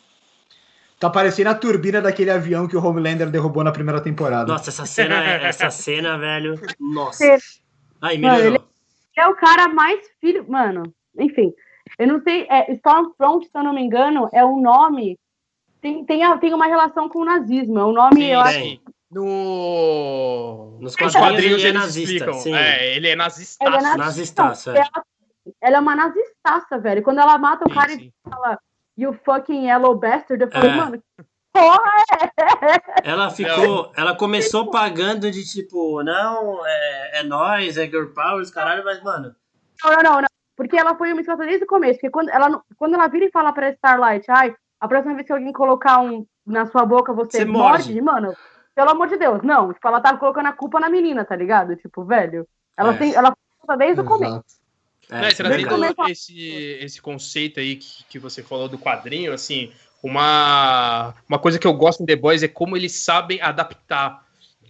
Tá parecendo a turbina daquele avião que o Homelander derrubou na primeira temporada. Nossa, essa cena, é- essa cena, velho. Nossa. Aí, Mano, melhorou. é o cara mais filho. Mano, enfim. Eu não sei. É, Stormfront, se eu não me engano, é um nome. Tem, tem, a- tem uma relação com o nazismo. É um nome, Sim, eu acho. sim. No... Nos Nos quadrinhos ele é eles nazista, explicam. sim. É, ele é nazista. Ele é nazista. Nazistaço, é. Ela, ela é uma nazistaça, velho. Quando ela mata o cara e fala, you fucking yellow bastard, eu falei, É. mano, que porra Ela ficou. Ela começou pagando de tipo, não, é, é nós, é girl power, os caralho, mas, mano. Não, não, não, não. Porque ela foi uma escrota desde o começo. Porque quando ela, não- quando ela vira e fala pra Starlight, ai, a próxima vez que alguém colocar um na sua boca, você, Você morde, morde. mano. Pelo amor de Deus, não. Tipo, ela tava colocando a culpa na menina, tá ligado? Tipo, velho. Ela É. tem. Ela foi desde o começo. Exato. É, esse, esse conceito aí que, que você falou do quadrinho, assim, uma, uma coisa que eu gosto em The Boys é como eles sabem adaptar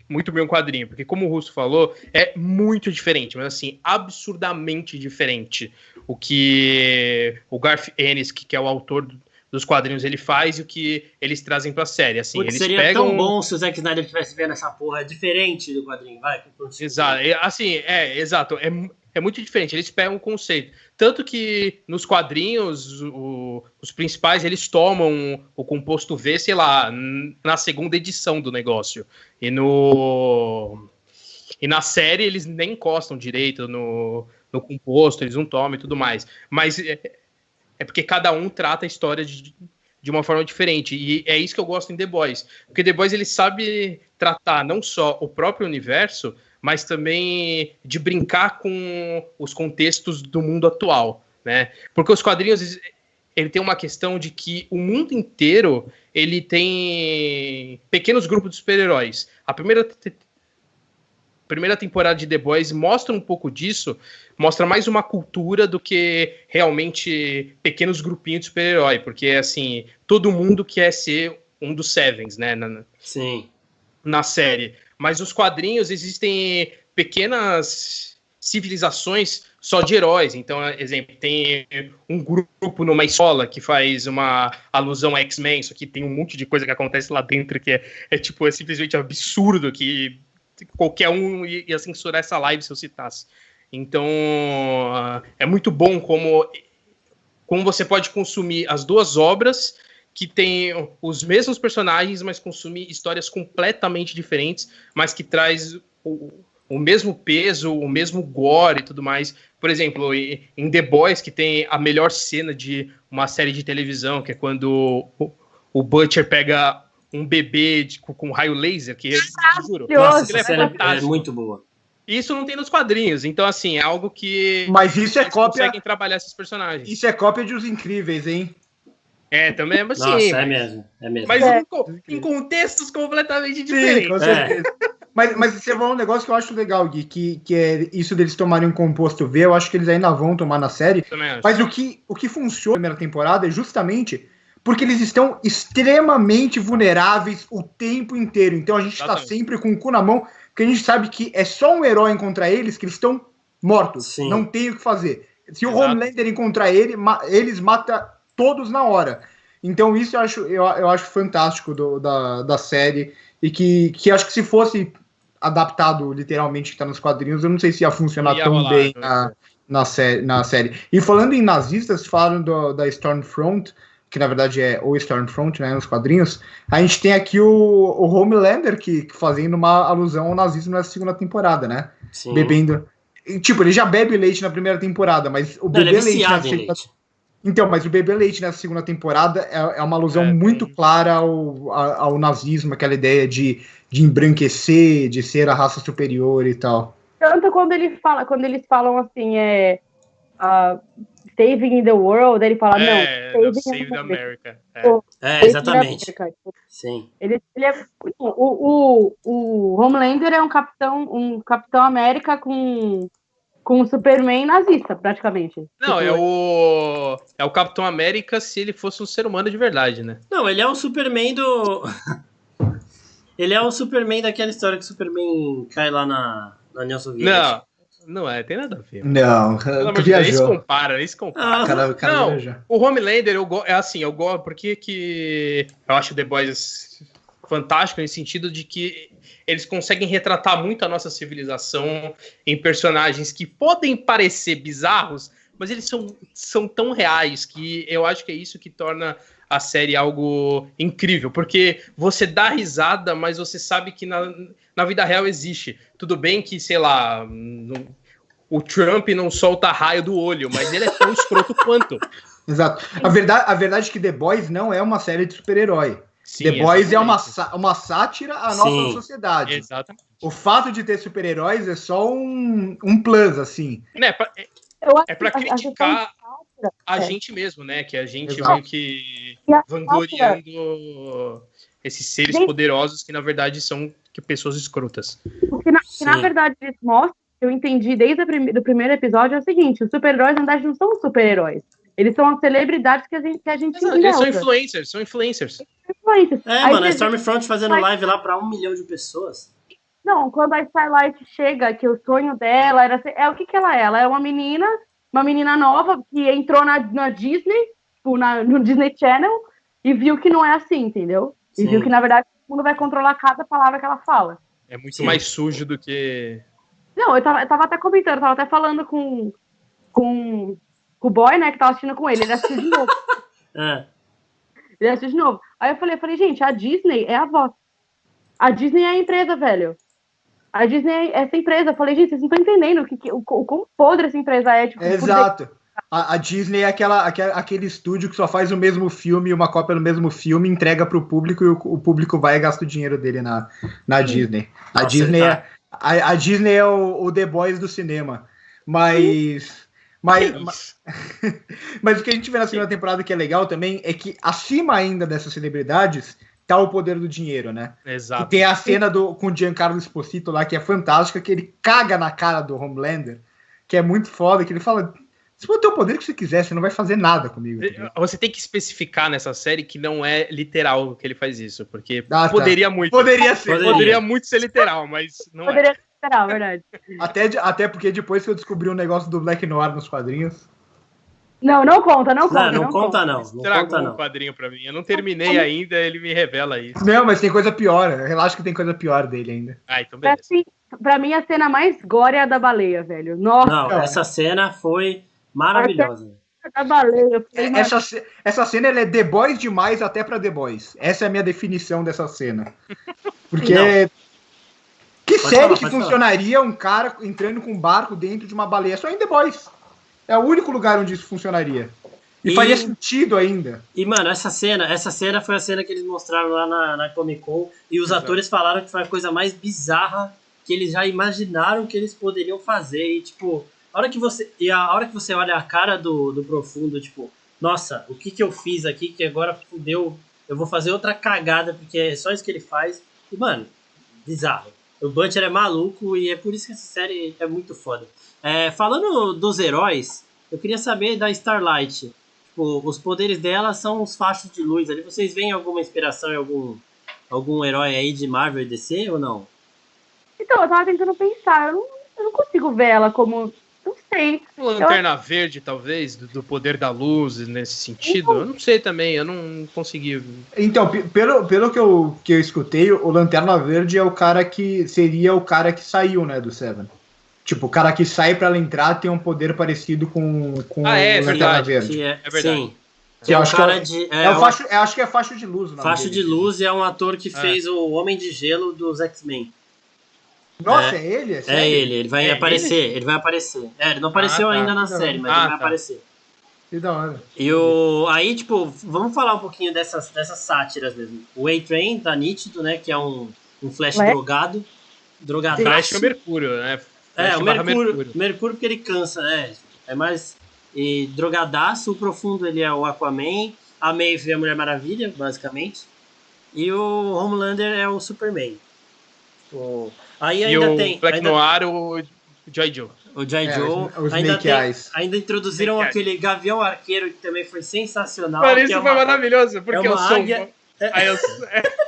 muito bem o quadrinho, porque como o Russo falou, é muito diferente, mas assim, absurdamente diferente o que o Garth Ennis, que, é o autor do- dos quadrinhos, ele faz e o que eles trazem pra série, assim, Putz, eles seria pegam... tão bom se o Zack Snyder estivesse vendo essa porra diferente do quadrinho, vai. Exato, assim, é, exato, é, é muito diferente, eles pegam o conceito. Tanto que nos quadrinhos, o- os principais, eles tomam o composto V, sei lá, na segunda edição do negócio. E no... E na série eles nem encostam direito no, no composto, eles não tomam e tudo mais. Mas é, é porque cada um trata a história de, de uma forma diferente. E é isso que eu gosto em The Boys. Porque The Boys ele sabe tratar não só o próprio universo, mas também de brincar com os contextos do mundo atual, né? Porque os quadrinhos ele tem uma questão de que o mundo inteiro ele tem pequenos grupos de super-heróis. A primeira primeira temporada de The Boys mostra um pouco disso, mostra mais uma cultura do que realmente pequenos grupinhos de super-herói, porque assim, todo mundo quer ser um dos Sevens, né? Na, Sim. Na série. Mas nos quadrinhos existem pequenas civilizações só de heróis. Então, exemplo, tem um grupo numa escola que faz uma alusão a X-Men, só que tem um monte de coisa que acontece lá dentro que é, é tipo, é simplesmente absurdo que qualquer um ia censurar essa live se eu citasse. Então, é muito bom como, como você pode consumir as duas obras que tem os mesmos personagens, mas consumir histórias completamente diferentes, mas que traz o, o mesmo peso, o mesmo gore e tudo mais. Por exemplo, em The Boys, que tem a melhor cena de uma série de televisão, que é quando o, o Butcher pega um bebê de, com, com raio laser, que eu juro, Nossa, é, é muito boa. Isso não tem nos quadrinhos, então assim, é algo que. Mas isso é cópia. conseguem trabalhar esses personagens. Isso é cópia de Os Incríveis, hein? É, também mas Nossa, sim. é mesmo, é mesmo. Mas é. Em, em, contextos completamente diferentes. Sim, com certeza. É. Mas, mas você falou um negócio que eu acho legal, Gui, que, que é isso deles tomarem um composto V, eu acho que eles ainda vão tomar na série. Mas o que, o que funciona na primeira temporada é justamente porque eles estão extremamente vulneráveis o tempo inteiro. Então a gente está sempre com o cu na mão, porque a gente sabe que é só um herói encontrar eles que eles estão mortos. Sim. Não tem o que fazer. Se Exato. o Homelander encontrar ele, eles matam todos na hora. Então isso eu acho, eu, eu acho fantástico do, da, da série e que, que acho que se fosse adaptado literalmente que está nos quadrinhos, eu não sei se ia funcionar ia tão rolar, bem na, na, série, na série. E falando em nazistas, falaram do, da Stormfront, que na verdade é o Stormfront, né, nos quadrinhos, a gente tem aqui o, o Homelander, que, que fazendo uma alusão ao nazismo na segunda temporada, né? Sim. Bebendo. E, tipo, ele já bebe leite na primeira temporada, mas o bebê é leite na segunda... Leite. Então, mas o bebê leite nessa segunda temporada é, é uma alusão é, muito clara ao, ao, nazismo, aquela ideia de, de embranquecer, de ser a raça superior e tal. Tanto quando ele fala, quando eles falam assim, é. Uh, Saving in the World, ele fala, é, não, Saving Save the America. America. É. é, exatamente. Sim. Ele, ele é, o, o, o Homelander é um capitão, um capitão América com com o Superman nazista, praticamente. Não, tipo, é o é o Capitão América se ele fosse um ser humano de verdade, né? Não, ele é o Superman do Ele é o Superman daquela história que o Superman cai lá na, na União Soviética. Não, não é, tem nada a ver. Não, tu viajou. Isso compara, isso compara. Ah, cara, cara não, viajou. o Homelander, eu go... é assim, eu gosto, porque que eu acho The Boys fantástico nesse sentido de que eles conseguem retratar muito a nossa civilização em personagens que podem parecer bizarros, mas eles são, são tão reais que eu acho que é isso que torna a série algo incrível, porque você dá risada, mas você sabe que na, na vida real existe. Tudo bem que, sei lá, não, o Trump não solta raio do olho, mas ele é tão escroto quanto. Exato. A verdade, a verdade é que The Boys não é uma série de super-herói. The Boys exatamente. é uma, uma sátira à nossa Sim, sociedade. Exatamente. O fato de ter super-heróis é só um, um plus, assim. É, pra, é, é pra criticar a é. gente mesmo, né? Que a gente Exato. meio que vangloriando esses seres poderosos que na verdade são que pessoas escrotas. O que na, que na verdade eles mostram, eu entendi desde o primeiro episódio, é o seguinte: os super-heróis na verdade não são super-heróis. Eles são as celebridades que a gente, que a gente Eles são influencers, são influencers. Influencers. É, Aí mano, a Stormfront fazendo live lá pra um milhão de pessoas. Não, quando a Starlight chega, que o sonho dela era ser, é o que que ela é? Ela é uma menina uma menina nova que entrou na, na Disney, tipo, na, no Disney Channel, e viu que não é assim, entendeu? E Sim. viu que, na verdade, o mundo vai controlar cada palavra que ela fala. É muito Sim. mais sujo do que. Não, eu tava, eu tava até comentando, eu tava até falando com, com, com o boy, né, que tava assistindo com ele, ele assistiu de novo. é. Ele assistiu de novo. Aí eu falei, eu falei, gente, a Disney é a voz. A Disney é a empresa, velho. A Disney é essa empresa. Eu falei, gente, vocês não estão entendendo o, que, o, o quão podre essa empresa é. Tipo, Exato. A, a Disney é aquela, aquela, aquele estúdio que só faz o mesmo filme, uma cópia do mesmo filme, entrega para o público e o, público vai e gasta o dinheiro dele na, na Disney. A Nossa, Disney, tá... é, a, a, Disney é o, o The Boys do cinema. Mas. Mas, mas, mas, o que a gente vê na segunda temporada que é legal também é que acima ainda dessas celebridades tá o poder do dinheiro, né? Exato. E tem a cena do, com o Giancarlo Esposito lá que é fantástica, que ele caga na cara do Homelander, que é muito foda, que ele fala. Você pode ter o poder que você quiser, você não vai fazer nada comigo. Tá você tem que especificar nessa série que não é literal que ele faz isso, porque ah, tá. poderia muito. Poderia ser. Poderia. poderia muito ser literal, mas não poderia é. Literal, verdade. Até, até porque depois que eu descobri o um negócio do Black Noir nos quadrinhos. Não, não conta, não conta. Não, não, não conta, conta, não. não Tragou conta, não. um quadrinho pra mim. Eu não terminei ainda, ele me revela isso. Não, mas tem coisa pior. Relaxa que tem coisa pior dele ainda. Ah, então beleza. Pra, assim, pra mim, a cena mais gore é a da baleia, velho. Nossa. Não, essa cena foi maravilhosa. Da baleia. É, essa, essa cena é The Boys demais até pra The Boys. Essa é a minha definição dessa cena. Porque. Que pode série falar, que funcionaria falar. um cara entrando com um barco dentro de uma baleia? Só em The Boys. É o único lugar onde isso funcionaria. E, e, faria sentido ainda. E, mano, essa cena, essa cena foi a cena que eles mostraram lá na, na Comic Con. E os Exato. atores falaram que foi a coisa mais bizarra que eles já imaginaram que eles poderiam fazer. E, tipo, a hora que você. E a hora que você olha a cara do, do profundo, tipo, nossa, o que que eu fiz aqui que agora fudeu. Eu vou fazer outra cagada, porque é só isso que ele faz. E, mano, bizarro. O Butcher é maluco e é por isso que essa série é muito foda. É, falando dos heróis, eu queria saber da Starlight. Tipo, os poderes dela são os fachos de luz. Ali vocês veem alguma inspiração em algum, algum herói aí de Marvel e DC ou não? Então, eu tava tentando pensar. Eu não, eu não consigo ver ela como. Sei. Lanterna eu... Verde, talvez, do, do, poder da luz nesse sentido. Eu não sei também, eu não consegui. Então, pelo, pelo que, eu, que eu escutei, o Lanterna Verde é o cara que seria o cara que saiu, né, do Seven. Tipo, o cara que sai para ela entrar tem um poder parecido com, com ah, é, o Lanterna Verde. Que é, é verdade. Sim. Que, é um cara que é, de, é, é um, facho, acho que é Facho de Luz. Facho dele. de Luz é um ator que é. fez o Homem de Gelo dos X-Men. Nossa, é, ele? É, é ele, ele vai aparecer, ele? ele? vai aparecer. É, ele não apareceu ah, tá. ainda na série, mas ah, ele vai tá. aparecer. Que da hora. E o, aí, tipo, vamos falar um pouquinho dessas, dessas sátiras mesmo. O A-Train tá nítido, né, que é um, um Flash drogado. Drogadaço. Flash é o Mercúrio, né? É, o Mercúrio, Mercúrio. Mercúrio porque ele cansa, né? É mais. E drogadaço, o profundo ele é o Aquaman, a Maeve é a Mulher Maravilha, basicamente. E o Homelander é o Superman. O... Aí ainda e o tem. Black ainda... Noir, o Joy Joe. O Joy é, Joe. Os, os ainda, tem, ainda introduziram Snake aquele Eyes. Gavião Arqueiro que também foi sensacional. Mano, isso é foi maravilhoso, porque é eu sou. Águia... Aí eu...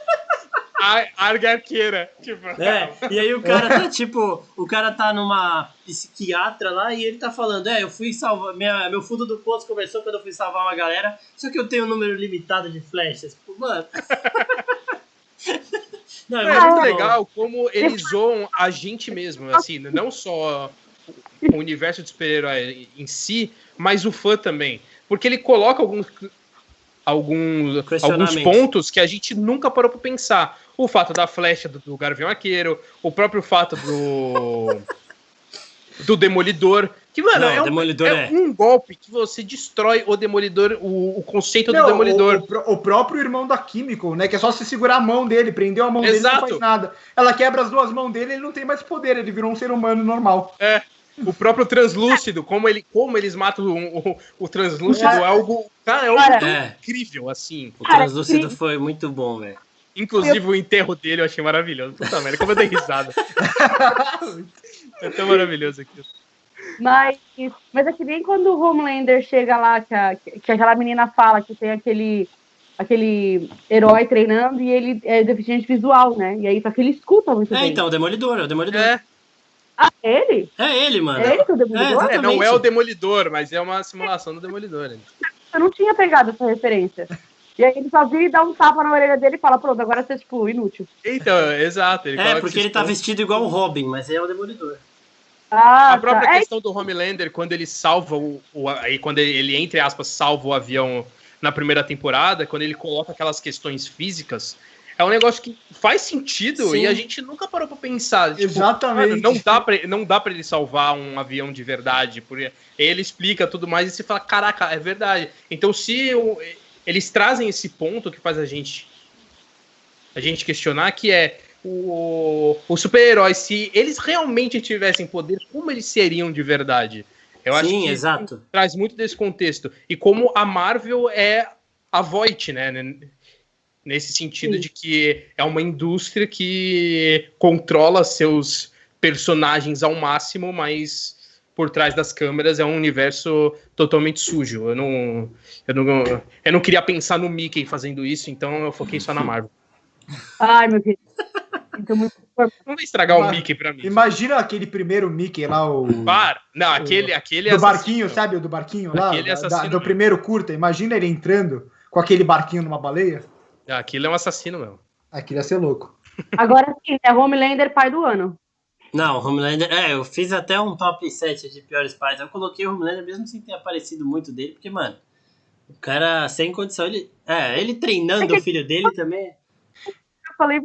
arqueira. Tipo. É, e aí o cara tá tipo, o cara tá numa psiquiatra lá e ele tá falando, é, eu fui salvar, minha, meu fundo do poço começou quando eu fui salvar uma galera, só que eu tenho um número limitado de flechas. Tipo, mano. Não, é, é muito legal como eles zoam a gente mesmo, assim, não só o universo de super-herói em si, mas o fã também. Porque ele coloca alguns, alguns, alguns pontos que a gente nunca parou para pensar. O fato da flecha do, do Gavião Arqueiro, o próprio fato do. do Demolidor. Que, mano, Não, é, um, Demolidor é, é, um golpe que você destrói o Demolidor, o, o conceito Não, do Demolidor. O, o, o, próprio irmão da Químico, né? Que é só se segurar a mão dele, prendeu a mão Exato. dele não faz nada. Ela quebra as duas mãos dele ele não tem mais poder, ele virou um ser humano normal. É. O próprio translúcido, como, ele, como eles matam o, o, o translúcido, é algo, cara, é algo é. incrível, assim. O translúcido foi muito bom, velho. Inclusive eu... o enterro dele eu achei maravilhoso. Puta merda, como eu dei risada. é tão maravilhoso aquilo. Mas, mas é que nem quando o Homelander chega lá, que, a, que aquela menina fala que tem aquele, aquele herói treinando e ele é deficiente visual, né? E aí só que ele escuta muito é, bem. É, então, o Demolidor, é o Demolidor. É. Ah, ele? É ele, mano. É ele que é o Demolidor? É, não é o Demolidor, mas é uma simulação do Demolidor. Eu não tinha pegado essa referência. E aí ele só vira e dá um tapa na orelha dele e fala, pronto, agora você é, tipo, inútil. Então, exato. é, porque ele tá vestido igual o Robin, mas é o Demolidor. Ah, a própria tá. Questão é... do Homelander, quando ele salva o, o. Aí quando ele, entre aspas, salva o avião na primeira temporada, quando ele coloca aquelas questões físicas, é um negócio que faz sentido Sim. e a gente nunca parou pra pensar. Tipo, Exatamente. não dá pra, não dá pra ele salvar um avião de verdade. Porque ele explica tudo mais e você fala, caraca, é verdade. Então, se eles trazem esse ponto que faz a gente a gente questionar, que é o, os super-heróis, se eles realmente tivessem poder, como eles seriam de verdade? Eu acho Sim, que exato. traz muito desse contexto. E como a Marvel é a Voight, né? Nesse sentido Sim. de que é uma indústria que controla seus personagens ao máximo, mas por trás das câmeras é um universo totalmente sujo. Eu não, eu não, eu não queria pensar no Mickey fazendo isso, então eu foquei só na Marvel. Ai, meu querido. Muito. Não vai estragar o Mas- Mickey pra mim. Imagina aquele primeiro Mickey lá, o. Para! Não, aquele, aquele do assassino. barquinho, sabe? O do barquinho lá? Aquele da- assassino do mesmo. primeiro curta. Imagina ele entrando com aquele barquinho numa baleia. Ah, Aquele é um assassino mesmo. Aquilo ia ser louco. Agora sim, é Homelander pai do ano. Não, Homelander. É, eu fiz até um top 7 de piores pais. Eu coloquei o Homelander mesmo sem ter aparecido muito dele, porque, mano, o cara sem condição, ele. É, ele treinando o filho dele também. Eu falei,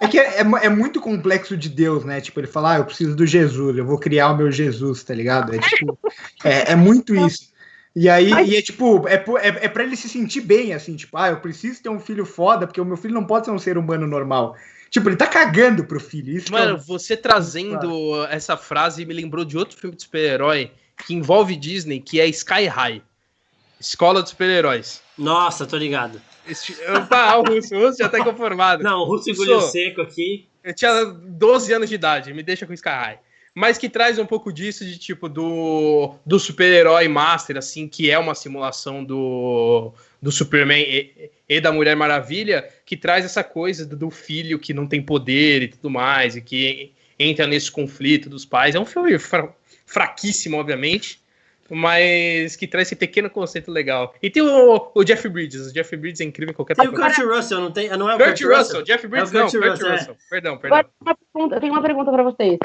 É que é, é é muito complexo de Deus, né? Tipo, ele fala, ah, eu preciso do Jesus, eu vou criar o meu Jesus, tá ligado? É tipo, é, é muito isso. E aí, Mas- e é tipo, é, é, é pra ele se sentir bem, assim, tipo, ah, eu preciso ter um filho foda, porque o meu filho não pode ser um ser humano normal. Tipo, ele tá cagando pro filho. Isso é Mano, o- você trazendo essa frase me lembrou de outro filme de super-herói que envolve Disney, que é Sky High. Escola de Super-Heróis. Noti tô ligado. Opa, o Russo, o Russo já tá inconformado. Não, o Russo engoliu seco aqui. Eu tinha 12 anos de idade, me deixa com Sky High. Mas que traz um pouco disso de tipo do, do super-herói master, assim, que é uma simulação do, do Superman e, e da Mulher Maravilha, que traz essa coisa do, do filho que não tem poder e tudo mais, e que entra nesse conflito dos pais. É um filme fra- fraquíssimo, obviamente, mas que traz esse pequeno conceito legal. E tem o, o Jeff Bridges, o Jeff Bridges é incrível em qualquer Tem o papel. Kurt Russell, não tem? Não é o Kurt Russell, Jeff Bridges É o não, Kurt Kurt Russell, Russell. é. Perdão, perdão. agora uma pergunta- eu tenho uma pergunta pra vocês.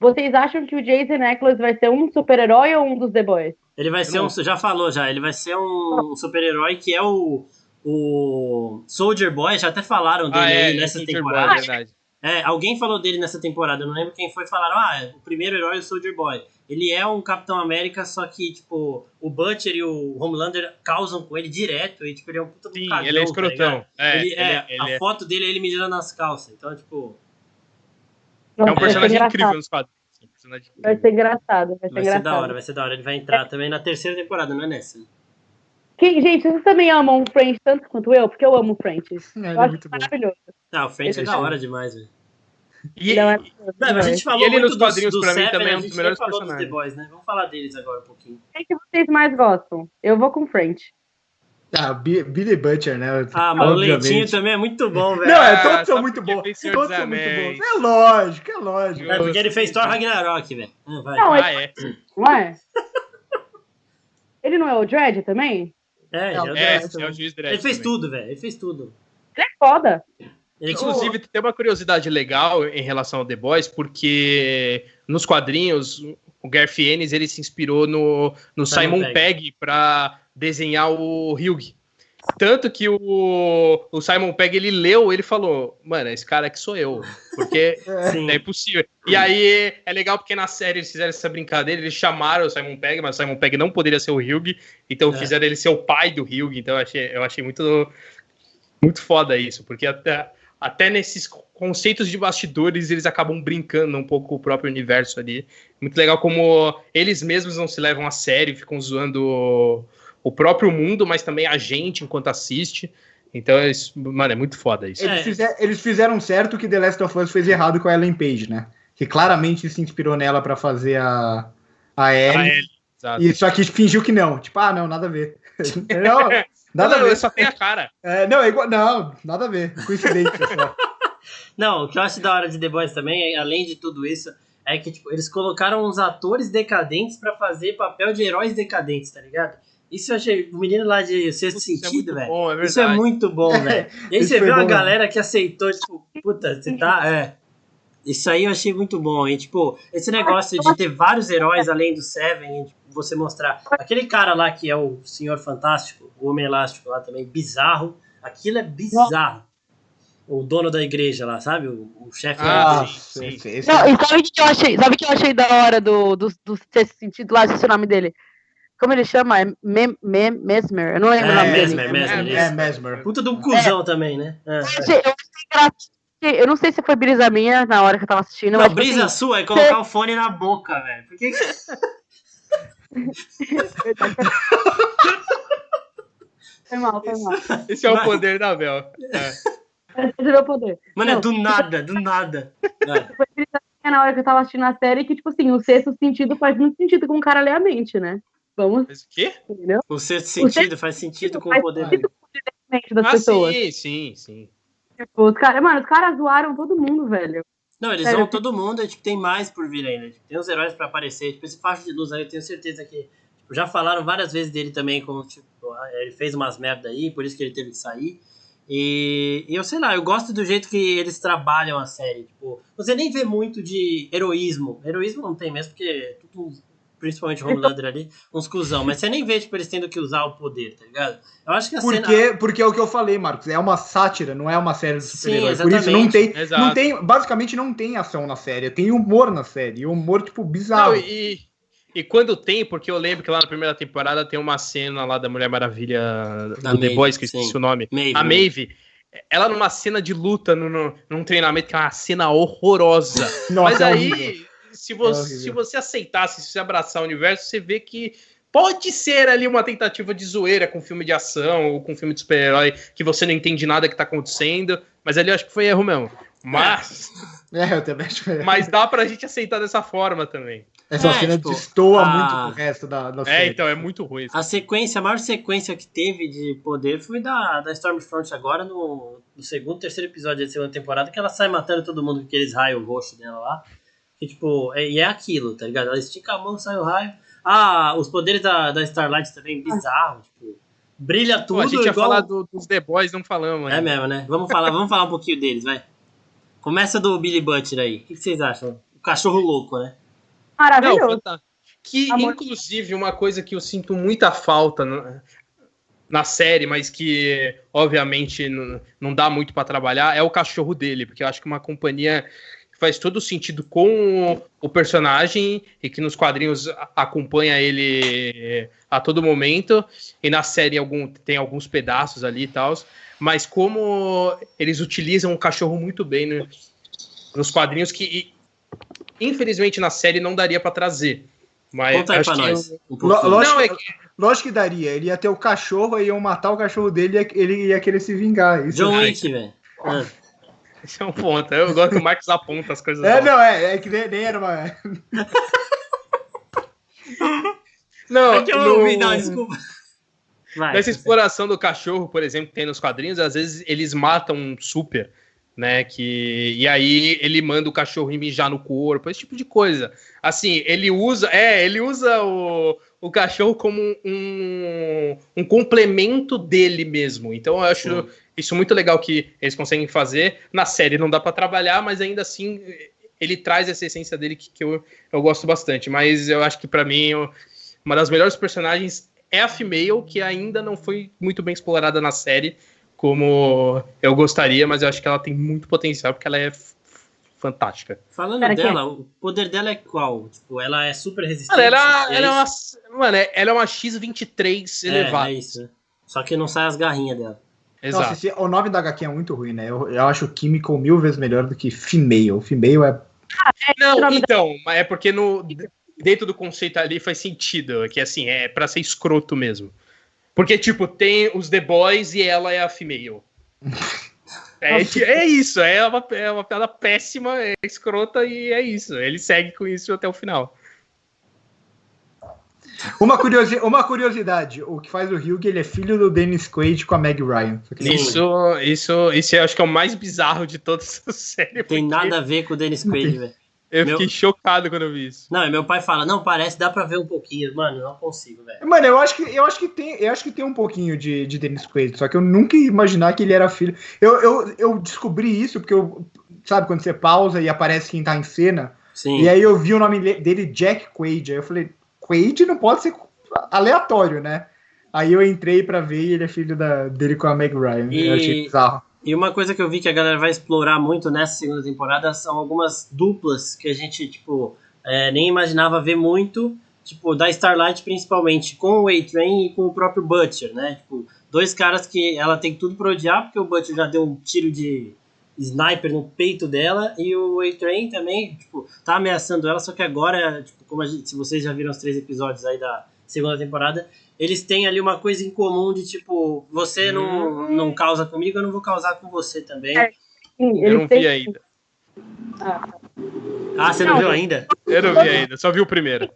Vocês acham que o Jason Eccles vai ser um super-herói ou um dos The Boys? Ele vai ser não- um. Já falou já, ele vai ser um super-herói que é o. O Soldier Boy, já até falaram dele Ah, é, aí nessa Soldier Boy, temporada. é verdade. É, alguém falou dele nessa temporada, eu não lembro quem foi, falaram, ah, o primeiro herói é o Soldier Boy. Ele é um Capitão América, só que, tipo, o Butcher e o Homelander causam com ele direto, e, tipo, ele é um puta Sim, cagão, ele é tá escrotão. ligado? é, ele, ele é, é, ele a é- foto dele é ele mijando nas calças, então, tipo, é um Vai ser personagem engraçado. incrível nos. É um personagem Vai ser engraçado, vai ser vai ser engraçado. da hora, vai ser da hora. Ele vai entrar também na terceira temporada, não é nessa? Quem- gente, vocês também amam o French tanto quanto eu? Porque eu amo o French. É, ele Eu é acho muito bom. maravilhoso. Ah, o French é Esse da filme. hora demais, velho. E, Ele é Não, a gente falou E ele muito nos quadrinhos, pra mim, Seven, também é um a dos gente melhores dos The personagens. Boys, né? Vamos falar deles agora um pouquinho. Quem que vocês mais gostam? Eu vou com o French. Ah, Bi- Billy Butcher, né? Ah, mas o Obviamente. Leitinho também é muito bom, velho. Não, é, Ah, todos são só muito bons. Todos dos são muito bons. É lógico, é lógico. É porque ele fez Thor Ragnarok, velho. Ah, vai. Não, Ah, é. Não é? Ele não é o Dredd também? É, ele é o É, Dexter. é o juiz Dredd Ele fez também. tudo, velho. Ele fez tudo. Ele é foda. Inclusive, tem uma curiosidade legal em relação ao The Boys, porque nos quadrinhos, o Garth Ennis ele se inspirou no, no Simon Pegg para desenhar o Hugh. Tanto que o, o Simon Pegg ele leu, ele falou: Mano, esse cara aqui sou eu. Porque Sim. é impossível. E aí é legal porque na série eles fizeram essa brincadeira, eles chamaram o Simon Pegg, mas o Simon Pegg não poderia ser o Hugh, então É. fizeram ele ser o pai do Hugh. Então eu achei, eu achei muito, muito foda isso, porque até, até nesses conceitos de bastidores eles acabam brincando um pouco com o próprio universo ali. Muito legal como eles mesmos não se levam a sério, ficam zoando o, próprio mundo, mas também a gente enquanto assiste. Então, é isso- mano, é muito foda isso. Eles, É. fizer- eles fizeram certo que The Last of Us fez errado com a Ellen Page, né? Que claramente se inspirou nela pra fazer a, a Ellie. É, exato. E só que fingiu que não. Tipo, ah, não, nada a ver. não, nada a Não, ver. só tem a cara. É, não, é igual. Não, nada a ver. Coincidência só. Não, o que eu acho da hora de The Boys também, é, além de tudo isso, é que tipo, eles colocaram uns atores decadentes pra fazer papel de heróis decadentes, tá ligado? Isso eu achei. O menino lá de Sexto Isso é Sentido, muito velho. bom, é Isso é muito bom, velho. E aí você vê uma bom, galera que aceitou, tipo, puta, você tá. É. Isso aí eu achei muito bom. E, tipo, esse negócio de ter vários heróis além do Seven, e, tipo, você mostrar. Aquele cara lá que é o Senhor Fantástico, o Homem Elástico lá também, bizarro. Aquilo é bizarro. o dono da igreja lá, sabe? O, o chefe Ah, da igreja. sim, sim. esse- Não, e sabe o que eu achei? Sabe o que eu achei da hora do, do, do sexto sentido lá? Esqueci o nome dele. Como ele chama? É Mem, Mem, Mesmer. Eu não lembro É, o nome Mesmer, dele. Mesmer, é, isso. Mesmer. Puta de um cuzão também, né? É. Eu achei, eu achei engraçado. Eu não sei se foi brisa minha na hora que eu tava assistindo, Não, mas. tipo brisa assim, sua é colocar o fone na boca, velho. Por que. Foi mal, foi mal. Esse é o Vai. poder da Bel. É. Esse é meu poder. Mano, é Não. do nada, do nada. Foi brisa minha na hora que eu tava assistindo a série que, tipo assim, o sexto sentido faz muito sentido com o cara ler a mente, né? Vamos, Mas o quê? entendeu? O sexto sentido faz sentido com o Faz poder sentido dele. com a mente das Ah, pessoas. sim, sim, sim. Tipo, os caras, mano, os caras zoaram todo mundo, velho. Não, eles Sério, vão todo mundo, e, tipo, tem mais por vir ainda. Tipo, tem os heróis pra aparecer. Tipo, esse faixa de luz aí, eu tenho certeza que. tipo, já falaram várias vezes dele também, como, tipo, ah, ele fez umas merda aí, por isso que ele teve que sair. E, e eu sei lá, eu gosto do jeito que eles trabalham a série. Tipo, você nem vê muito de heroísmo. Heroísmo não tem mesmo, porque é tudo, principalmente o Homelander ali, uns cuzão. Mas você nem vê, tipo, eles tendo que usar o poder, tá ligado? Eu acho que a cena. Porque, porque é o que eu falei, Marcos. É uma sátira, não é uma série de Sim, super-heróis. Por isso não exatamente. tem, Exato. não tem. Basicamente não tem ação na série. Tem humor na série. E humor, tipo, bizarro. Não, e, e quando tem, porque eu lembro que lá na primeira temporada tem uma cena lá da Mulher Maravilha Da do The Maeve, Boys, que eu esqueci o nome. Maeve, a né? Maeve. Ela numa cena de luta, no, no- num treinamento, que é uma cena horrorosa. Nossa, Mas é aí. Se você, horrível. se você aceitasse, se você abraçar o universo, você vê que pode ser ali uma tentativa de zoeira com filme de ação ou com filme de super-herói que você não entende nada que tá acontecendo. Mas ali eu acho que foi erro mesmo. Mas, É, eu também acho que é. mas dá pra gente aceitar dessa forma também. Essa É, cena tipo, destoa a- muito com o resto da, da É, série. então, é muito ruim. isso. A sequência, a maior sequência que teve de poder foi da, da Stormfront agora no, no segundo, terceiro episódio da segunda temporada, que ela sai matando todo mundo com aqueles raios roxos dela lá. Que, tipo, é, e é aquilo, tá ligado? Ela estica a mão, sai o raio. Ah, os poderes da, da Starlight também, bizarro, tipo, brilha tudo Pô, a gente ia igual... falar do- dos The Boys, não falamos. É ainda. mesmo, né? Vamos falar, vamos falar um pouquinho deles, vai. Começa do Billy Butcher aí. O que vocês acham? O cachorro louco, né? Não, Maravilhoso. fantástico. Que, Amor. inclusive, uma coisa que eu sinto muita falta na, na série, mas que, obviamente, não, não dá muito pra trabalhar, é o cachorro dele, porque eu acho que uma companhia faz todo sentido com o, personagem e que nos quadrinhos acompanha ele a todo momento, e na série algum, tem alguns pedaços ali e tal, mas como eles utilizam o cachorro muito bem no- nos quadrinhos que, infelizmente, na série não daria pra trazer. Mas Conta aí acho pra que nós. eu-. Lógico, Não, é que- lógico que daria. Ele ia ter o cachorro, aí iam matar o cachorro dele e ele ia querer se vingar. Isso John é- Wick, velho. Esse é um ponto. Eu gosto que o Marcos aponta as coisas. É, novas. não, é, é que nem, nem era uma. não, É que eu no- ouvi, não, desculpa. Vai, Nessa exploração do cachorro, por exemplo, que tem nos quadrinhos, às vezes eles matam um super, né? Que, e aí ele manda o cachorro mijar no corpo, esse tipo de coisa. Assim, ele usa. É, ele usa o, o cachorro como um, um complemento dele mesmo. Então eu acho Sim. Isso muito legal que eles conseguem fazer. Na série não dá pra trabalhar, mas ainda assim ele traz essa essência dele que, que eu, eu gosto bastante. Mas eu acho que pra mim eu- uma das melhores personagens é a Female, que ainda não foi muito bem explorada na série, como eu gostaria, mas eu acho que ela tem muito potencial, porque ela é fantástica. Falando Cara, dela, o poder dela é qual? Tipo, ela é super resistente. Mano, ela, é ela é isso? uma. Mano, é- ela é uma X23 É, elevada. é isso, né? Só que não sai as garrinhas dela. Exato. Nossa, esse- o nome da HQ é muito ruim, né? Eu, eu acho Chemical mil vezes melhor do que Female. Female é. Não, nome então, mas é porque no, dentro do conceito ali faz sentido, que assim, é pra ser escroto mesmo. Porque, tipo, tem os The Boys e ela é a female. É, que- é isso, é uma, é uma piada péssima, é escrota e é isso. Ele segue com isso até o final. Uma, curiosi... uma curiosidade: o que faz o Hugh, ele é filho do Dennis Quaid com a Meg Ryan. Que Sim. Isso, isso, isso eu acho que é o mais bizarro de toda essa série. Tem porque nada a ver com o Dennis Quaid, velho. Eu Meu- fiquei chocado quando eu vi isso. Não, e meu pai fala, não, parece, dá pra ver um pouquinho. Mano, não consigo, velho. Mano, eu acho que, eu acho que, tem, eu acho que tem um pouquinho de, de Dennis Quaid, só que eu nunca ia imaginar que ele era filho. Eu, eu, eu descobri isso porque eu. Sabe, quando você pausa e aparece quem tá em cena? Sim. E aí eu vi o nome le- dele, Jack Quaid. Aí eu falei, Quaid não pode ser aleatório, né? Aí eu entrei pra ver e ele é filho da, dele com a Meg Ryan. E- Eu achei bizarro. E uma coisa que eu vi que a galera vai explorar muito nessa segunda temporada são algumas duplas que a gente, tipo, é, nem imaginava ver muito, tipo, da Starlight principalmente, com o A-Train e com o próprio Butcher, né? Tipo, dois caras que ela tem tudo pra odiar, porque o Butcher já deu um tiro de sniper no peito dela e o A-Train também, tipo, tá ameaçando ela, só que agora, tipo, como gente, se vocês já viram os três episódios aí da segunda temporada, eles têm ali uma coisa em comum de tipo, você não, Hum. não causa comigo, eu não vou causar com você também. É. Sim, Eu não vi ainda. Ah, Ah, você não, Não, viu ainda? Eu não vi ainda, só vi o primeiro.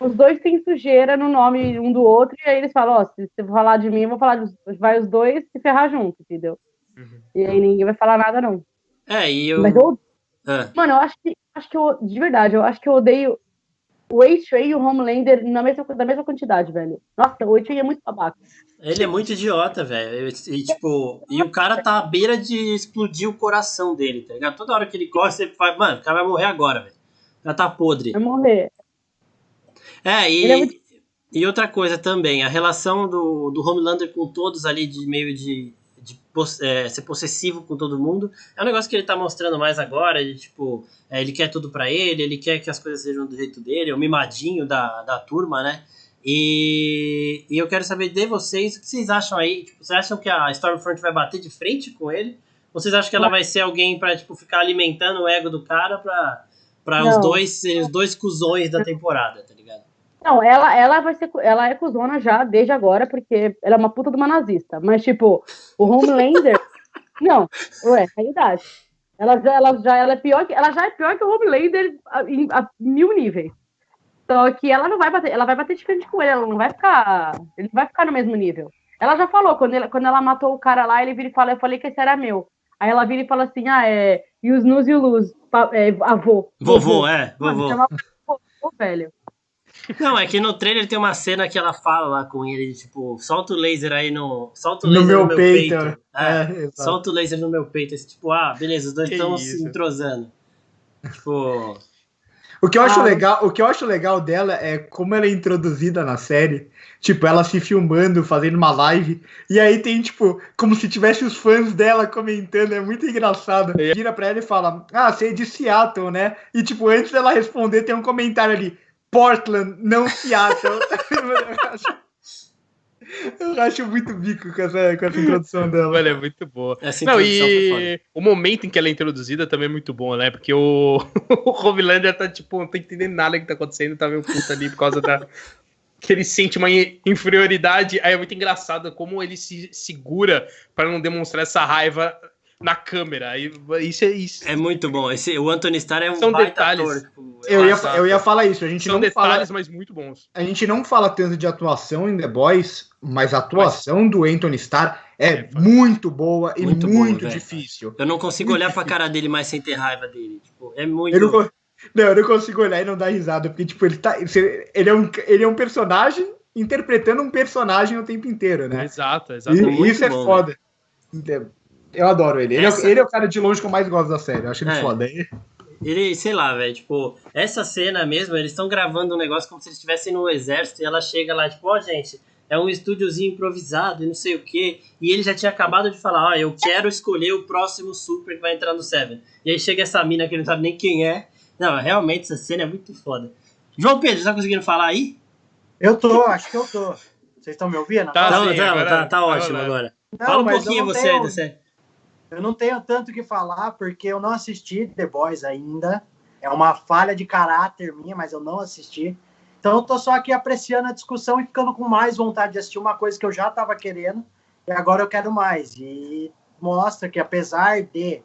os dois têm sujeira no nome um do outro, e aí eles falam, ó, se você falar de mim, eu vou falar dos vai os dois se ferrar junto, entendeu? Uhum. E aí ninguém vai falar nada, não. É, e eu. Mas eu, Ah, mano, eu acho que acho que eu, de verdade, eu acho que eu odeio o A-Train e o Homelander na mesma, da mesma quantidade, velho. Nossa, o A-Train é muito babaca. ele é muito idiota, velho. E, tipo, e o cara tá à beira de explodir o coração dele, tá ligado? Toda hora que ele corre, você fala, mano, o cara vai morrer agora, velho. O cara tá podre. Vai morrer. É, e, Ele é muito- e outra coisa também, a relação do, do Homelander com todos ali, de meio de, é, ser possessivo com todo mundo, é um negócio que ele tá mostrando mais agora, de, tipo, é, ele quer tudo pra ele, ele quer que as coisas sejam do jeito dele, é o mimadinho da, da turma, né? E, e eu quero saber de vocês, o que vocês acham aí? Tipo, vocês acham que a Stormfront vai bater de frente com ele? Ou vocês acham que ela vai ser alguém pra, tipo, ficar alimentando o ego do cara pra, pra os dois serem os dois cuzões da temporada, tá ligado? Não, ela, ela vai ser. Ela é cuzona já desde agora, porque ela é uma puta de uma nazista. Mas, tipo, o Homelander. não, ué, realidade. Ela ela já ela é pior que. Ela já é pior que o Homelander a, a mil níveis. Só que ela não vai bater, ela vai bater de frente com ele, ela não vai ficar. Ele vai ficar no mesmo nível. Ela já falou, quando, ele, quando ela matou o cara lá, ele vira e fala, eu falei que esse era meu. Aí ela vira e fala assim, ah, é. E os nus e o luz, é, avô. Vovô, é, Mano, vovô. vovô, velho. Não, é que no trailer tem uma cena que ela fala lá com ele, tipo, solta o laser aí no. Solta o No laser meu peito. É, É, exato. solta o laser no meu peito. Esse, tipo, ah, beleza, os dois estão se entrosando. Tipo. O que eu acho Ah. legal, o que eu acho legal dela é como ela é introduzida na série. Tipo, ela se filmando, fazendo uma live, e aí tem, tipo, como se tivesse os fãs dela comentando, é muito engraçado. Vira pra ela e fala, ah, você é de Seattle, né? E, tipo, antes dela responder, tem um comentário ali, Portland, não Seattle. eu, acho, eu acho muito bico com essa, com essa introdução dela. Olha, é muito boa. Essa Não, e o momento em que ela é introduzida também é muito bom, né? Porque o, o Homelander tá, tipo, não tá entendendo nada que tá acontecendo, tá meio puto ali por causa da. que ele sente uma inferioridade. Aí é muito engraçado como ele se segura pra não demonstrar essa raiva na câmera. Aí, isso é isso. É muito bom. Esse, o Anthony Starr é um São baita detalhes. ator. Tipo, Eu ia, eu ia falar isso, a gente São não fala detalhes, mas muito bons. A gente não fala tanto de atuação em The Boys, mas a atuação do Anthony Starr é, É, muito boa e Muito muito, velho. difícil. Eu não consigo olhar pra cara dele mais sem ter raiva dele. Tipo, é muito. Eu não, não, eu não consigo olhar e não dar risada, porque tipo, ele, tá, ele, é um, ele é um personagem interpretando um personagem o tempo inteiro, né? Exato, E, exato. muito isso é bom, foda. Então, Eu adoro ele. Ele, Essa- é, ele é o cara de longe que eu mais gosto da série. Eu acho ele É. foda. Ele, sei lá, velho, tipo, essa cena mesmo, eles estão gravando um negócio como se eles estivessem no exército e ela chega lá, tipo, ó, gente, é um estúdiozinho improvisado e não sei o quê. E ele já tinha acabado de falar, ó, eu quero escolher o próximo super que vai entrar no Seven. E aí chega essa mina que ele não sabe nem quem é. Não, realmente essa cena é muito foda. João Pedro, tá conseguindo falar aí? Eu tô, acho que eu tô. Vocês estão me ouvindo? Tá. Não, sim, tá, agora- tá, tá agora ótimo agora. Não, Fala um pouquinho você, tenho- você. Eu não tenho tanto que falar porque eu não assisti The Boys ainda. É uma falha de caráter minha, mas eu não assisti. Então eu tô só aqui apreciando a discussão e ficando com mais vontade de assistir uma coisa que eu já estava querendo e agora eu quero mais. E mostra que apesar de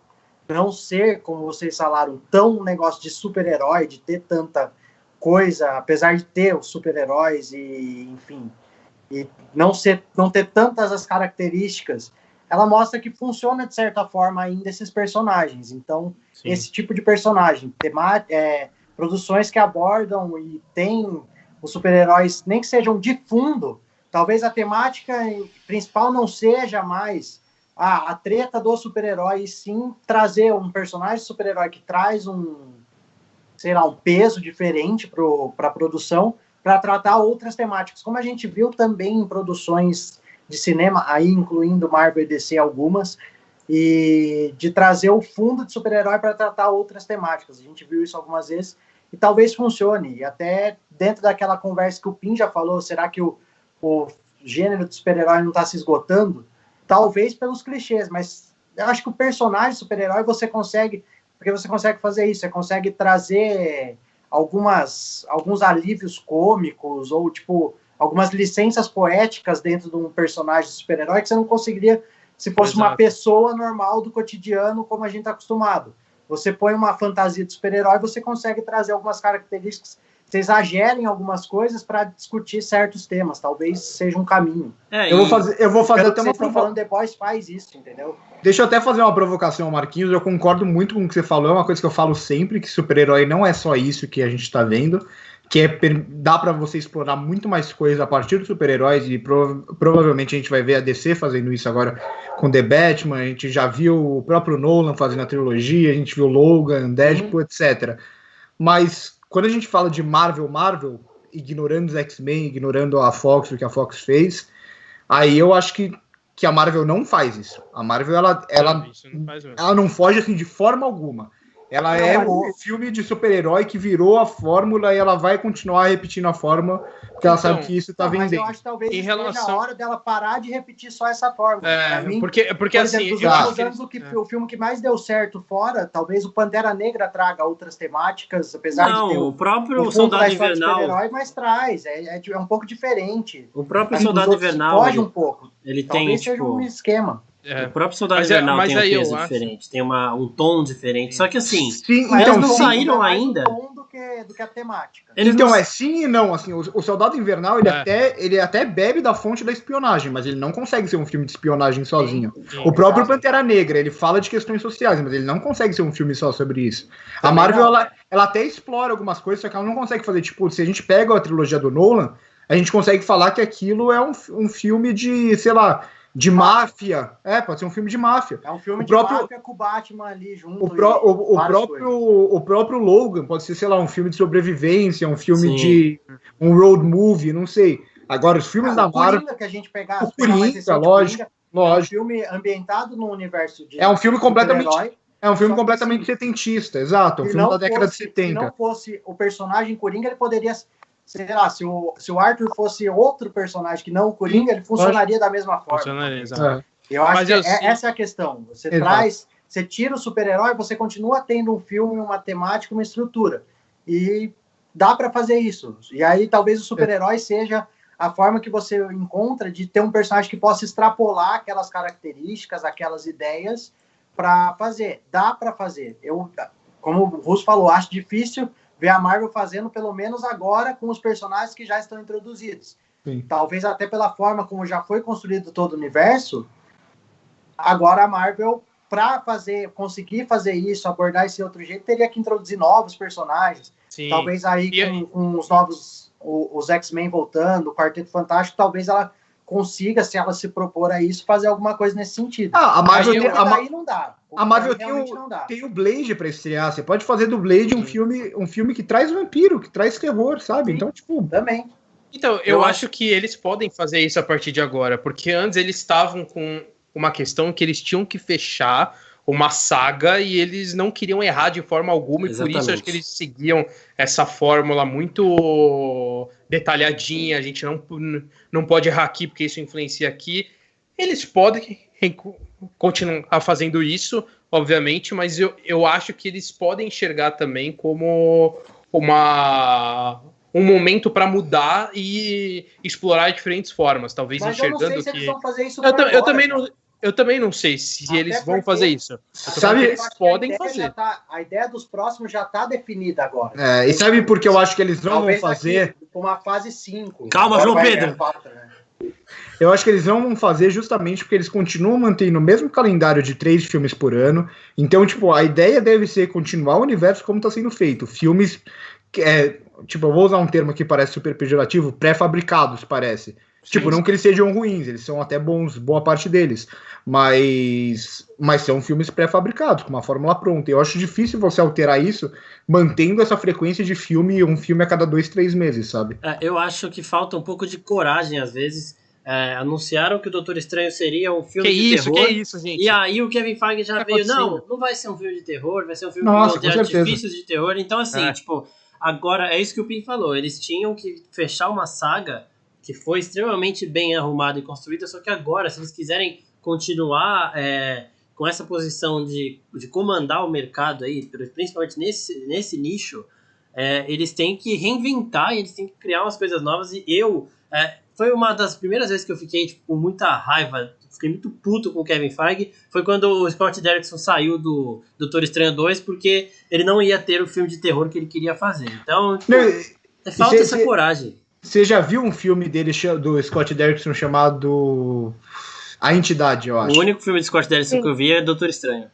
não ser, como vocês falaram, tão um negócio de super-herói, de ter tanta coisa, apesar de ter os super-heróis e, enfim, e não ser não ter tantas as características ela mostra que funciona de certa forma ainda esses personagens. Então, Sim. esse tipo de personagem, tema, é, produções que abordam e tem os super-heróis, nem que sejam de fundo, talvez a temática principal não seja mais a, a treta do super-herói, sim trazer um personagem super-herói que traz um, sei lá, um peso diferente para a produção, para tratar outras temáticas, como a gente viu também em produções de cinema, aí incluindo Marvel e DC algumas, e de trazer o fundo de super-herói para tratar outras temáticas. A gente viu isso algumas vezes e talvez funcione. E até dentro daquela conversa que o Pin já falou, será que o, o gênero de super-herói não está se esgotando? Talvez pelos clichês, mas eu acho que o personagem super-herói você consegue, porque você consegue fazer isso, você consegue trazer algumas alguns alívios cômicos ou tipo algumas licenças poéticas dentro de um personagem super-herói que você não conseguiria se fosse Exato. uma pessoa normal do cotidiano, como a gente está acostumado. Você põe uma fantasia de super-herói, você consegue trazer algumas características, você exagera em algumas coisas para discutir certos temas. Talvez seja um caminho. É, eu, vou fazer, eu vou fazer até uma provocação. The Boys faz isso, entendeu? Deixa eu até fazer uma provocação, Marquinhos. Eu concordo muito com o que você falou. É uma coisa que eu falo sempre: que super-herói não é só isso que a gente está vendo que é, dá para você explorar muito mais coisas a partir dos super-heróis e prov provavelmente a gente vai ver a DC fazendo isso agora com The Batman, a gente já viu o próprio Nolan fazendo a trilogia, a gente viu Logan, Deadpool, uhum. etc. Mas quando a gente fala de Marvel, Marvel, ignorando os X-Men, ignorando a Fox, o que a Fox fez, aí eu acho que, que a Marvel não faz isso. A Marvel, ela, ela, não, ela não foge assim de forma alguma. Ela é um filme de super-herói que virou a fórmula e ela vai continuar repetindo a fórmula, porque ela então, sabe que isso está vendendo. Mas eu acho que talvez em relação... a hora dela parar de repetir só essa fórmula. É, mim, porque, porque por assim, exemplo, assim, eu anos, o, que, é. o filme que mais deu certo fora, talvez o Pantera Negra traga outras temáticas, apesar Não, de ter o próprio o Soldado Invernal, mas traz, é, é, é, um pouco diferente. O próprio Soldado Invernal foge um pouco. Ele talvez tem seja tipo... um esquema. É. O próprio Soldado mas é- Invernal é, tem um peso diferente, acho... tem uma, um tom diferente. Só que assim, sim, então, eles não saíram ainda. Do que, do que a temática. Eles então, não... é sim e não. Assim, o, o Soldado Invernal ele, é. até, ele até bebe da fonte da espionagem, mas ele não consegue ser um filme de espionagem sozinho. Sim, sim, o próprio Pantera Negra, ele fala de questões sociais, mas ele não consegue ser um filme só sobre isso. Também a Marvel, ela, ela até explora algumas coisas, só que ela não consegue fazer, tipo, se a gente pega a trilogia do Nolan, a gente consegue falar que aquilo é um, um filme de, sei lá, de máfia. É, pode ser um filme de máfia. É um filme o de próprio, máfia com o Batman ali junto. O, pro, o, o próprio, o próprio Logan pode ser, sei lá, um filme de sobrevivência, um filme Sim. de. um road movie, não sei. Agora, os filmes ah, da Marvel. que a gente pegar, o Coringa, lógico. lógico. É um filme ambientado no universo de. É um filme completamente. É um filme completamente setentista, exato. Um filme da década fosse, de 70. Se não fosse o personagem Coringa, ele poderia sei lá, se o, se o Arthur fosse outro personagem que não o Coringa, ele funcionaria da mesma forma. Funcionaria, exato. Eu acho Mas que eu, é, essa é a questão. Você exato. traz, você tira o super-herói, você continua tendo um filme, uma temática, uma estrutura. E dá para fazer isso. E aí talvez o super-herói é. seja a forma que você encontra de ter um personagem que possa extrapolar aquelas características, aquelas ideias para fazer. Dá para fazer. Eu, como o Russo falou, acho difícil ver a Marvel fazendo, pelo menos agora, com os personagens que já estão introduzidos. Sim. Talvez até pela forma como já foi construído todo o universo, agora a Marvel, para fazer, conseguir fazer isso, abordar esse outro jeito, teria que introduzir novos personagens. Sim. Talvez aí com, com, os novos, os X-Men voltando, o Quarteto Fantástico, talvez ela consiga, se ela se propor a isso, fazer alguma coisa nesse sentido. Ah, a Marvel tem, a, daí não dá. A Marvel tem o, tem o Blade para estrear. Você pode fazer do Blade um filme, um filme que traz vampiro, que traz terror, sabe? Sim, então, tipo. Também. Então, eu, eu acho que eles podem fazer isso a partir de agora, porque antes eles estavam com uma questão que eles tinham que fechar uma saga e eles não queriam errar de forma alguma, Exatamente. e por isso acho que eles seguiam essa fórmula muito detalhadinha, a gente não, não pode errar aqui porque isso influencia aqui. Eles podem continuar fazendo isso, obviamente, mas eu, eu acho que eles podem enxergar também como uma um momento para mudar e explorar diferentes formas, talvez mas enxergando eu que eu, eu, também não eu também não sei se Até eles vão fazer isso. Sabe, eles podem fazer. Tá, a ideia dos próximos já está definida agora. É, e sabe por que eu acho que eles não Talvez vão fazer? Uma fase 5. Calma, João Pedro. né? Eu acho que eles não vão fazer justamente porque eles continuam mantendo o mesmo calendário de três filmes por ano. Então, tipo, a ideia deve ser continuar o universo como está sendo feito. Filmes, é, tipo, eu vou usar um termo que parece super pejorativo, pré-fabricados, parece. Sim, tipo, não que eles sejam ruins, eles são até bons, boa parte deles. Mas, mas são filmes pré-fabricados, com uma fórmula pronta. Eu acho difícil você alterar isso mantendo essa frequência de filme, um filme a cada dois, três meses, sabe? É, eu acho que falta um pouco de coragem, às vezes, é, anunciaram que o Doutor Estranho seria um filme Que de isso, terror. que isso, gente. E aí o Kevin Feige já Tá veio, não, não vai ser um filme de terror, vai ser um filme Nossa, de artifícios de terror. Então, assim, É. tipo, agora é isso que o Pim falou. Eles tinham que fechar uma saga que foi extremamente bem arrumada e construída, só que agora, se eles quiserem continuar é, com essa posição de, de comandar o mercado aí, principalmente nesse, nesse nicho, é, eles têm que reinventar e eles têm que criar umas coisas novas. E eu, é, foi uma das primeiras vezes que eu fiquei tipo, com muita raiva, fiquei muito puto com o Kevin Feige, foi quando o Scott Derrickson saiu do Doutor Estranho 2, porque ele não ia ter o filme de terror que ele queria fazer. Então, tipo, Não, é falta essa coragem. Você já viu um filme dele, do Scott Derrickson, chamado A Entidade, eu acho. O único filme de Scott Derrickson Sim. que eu vi é Doutor Estranho.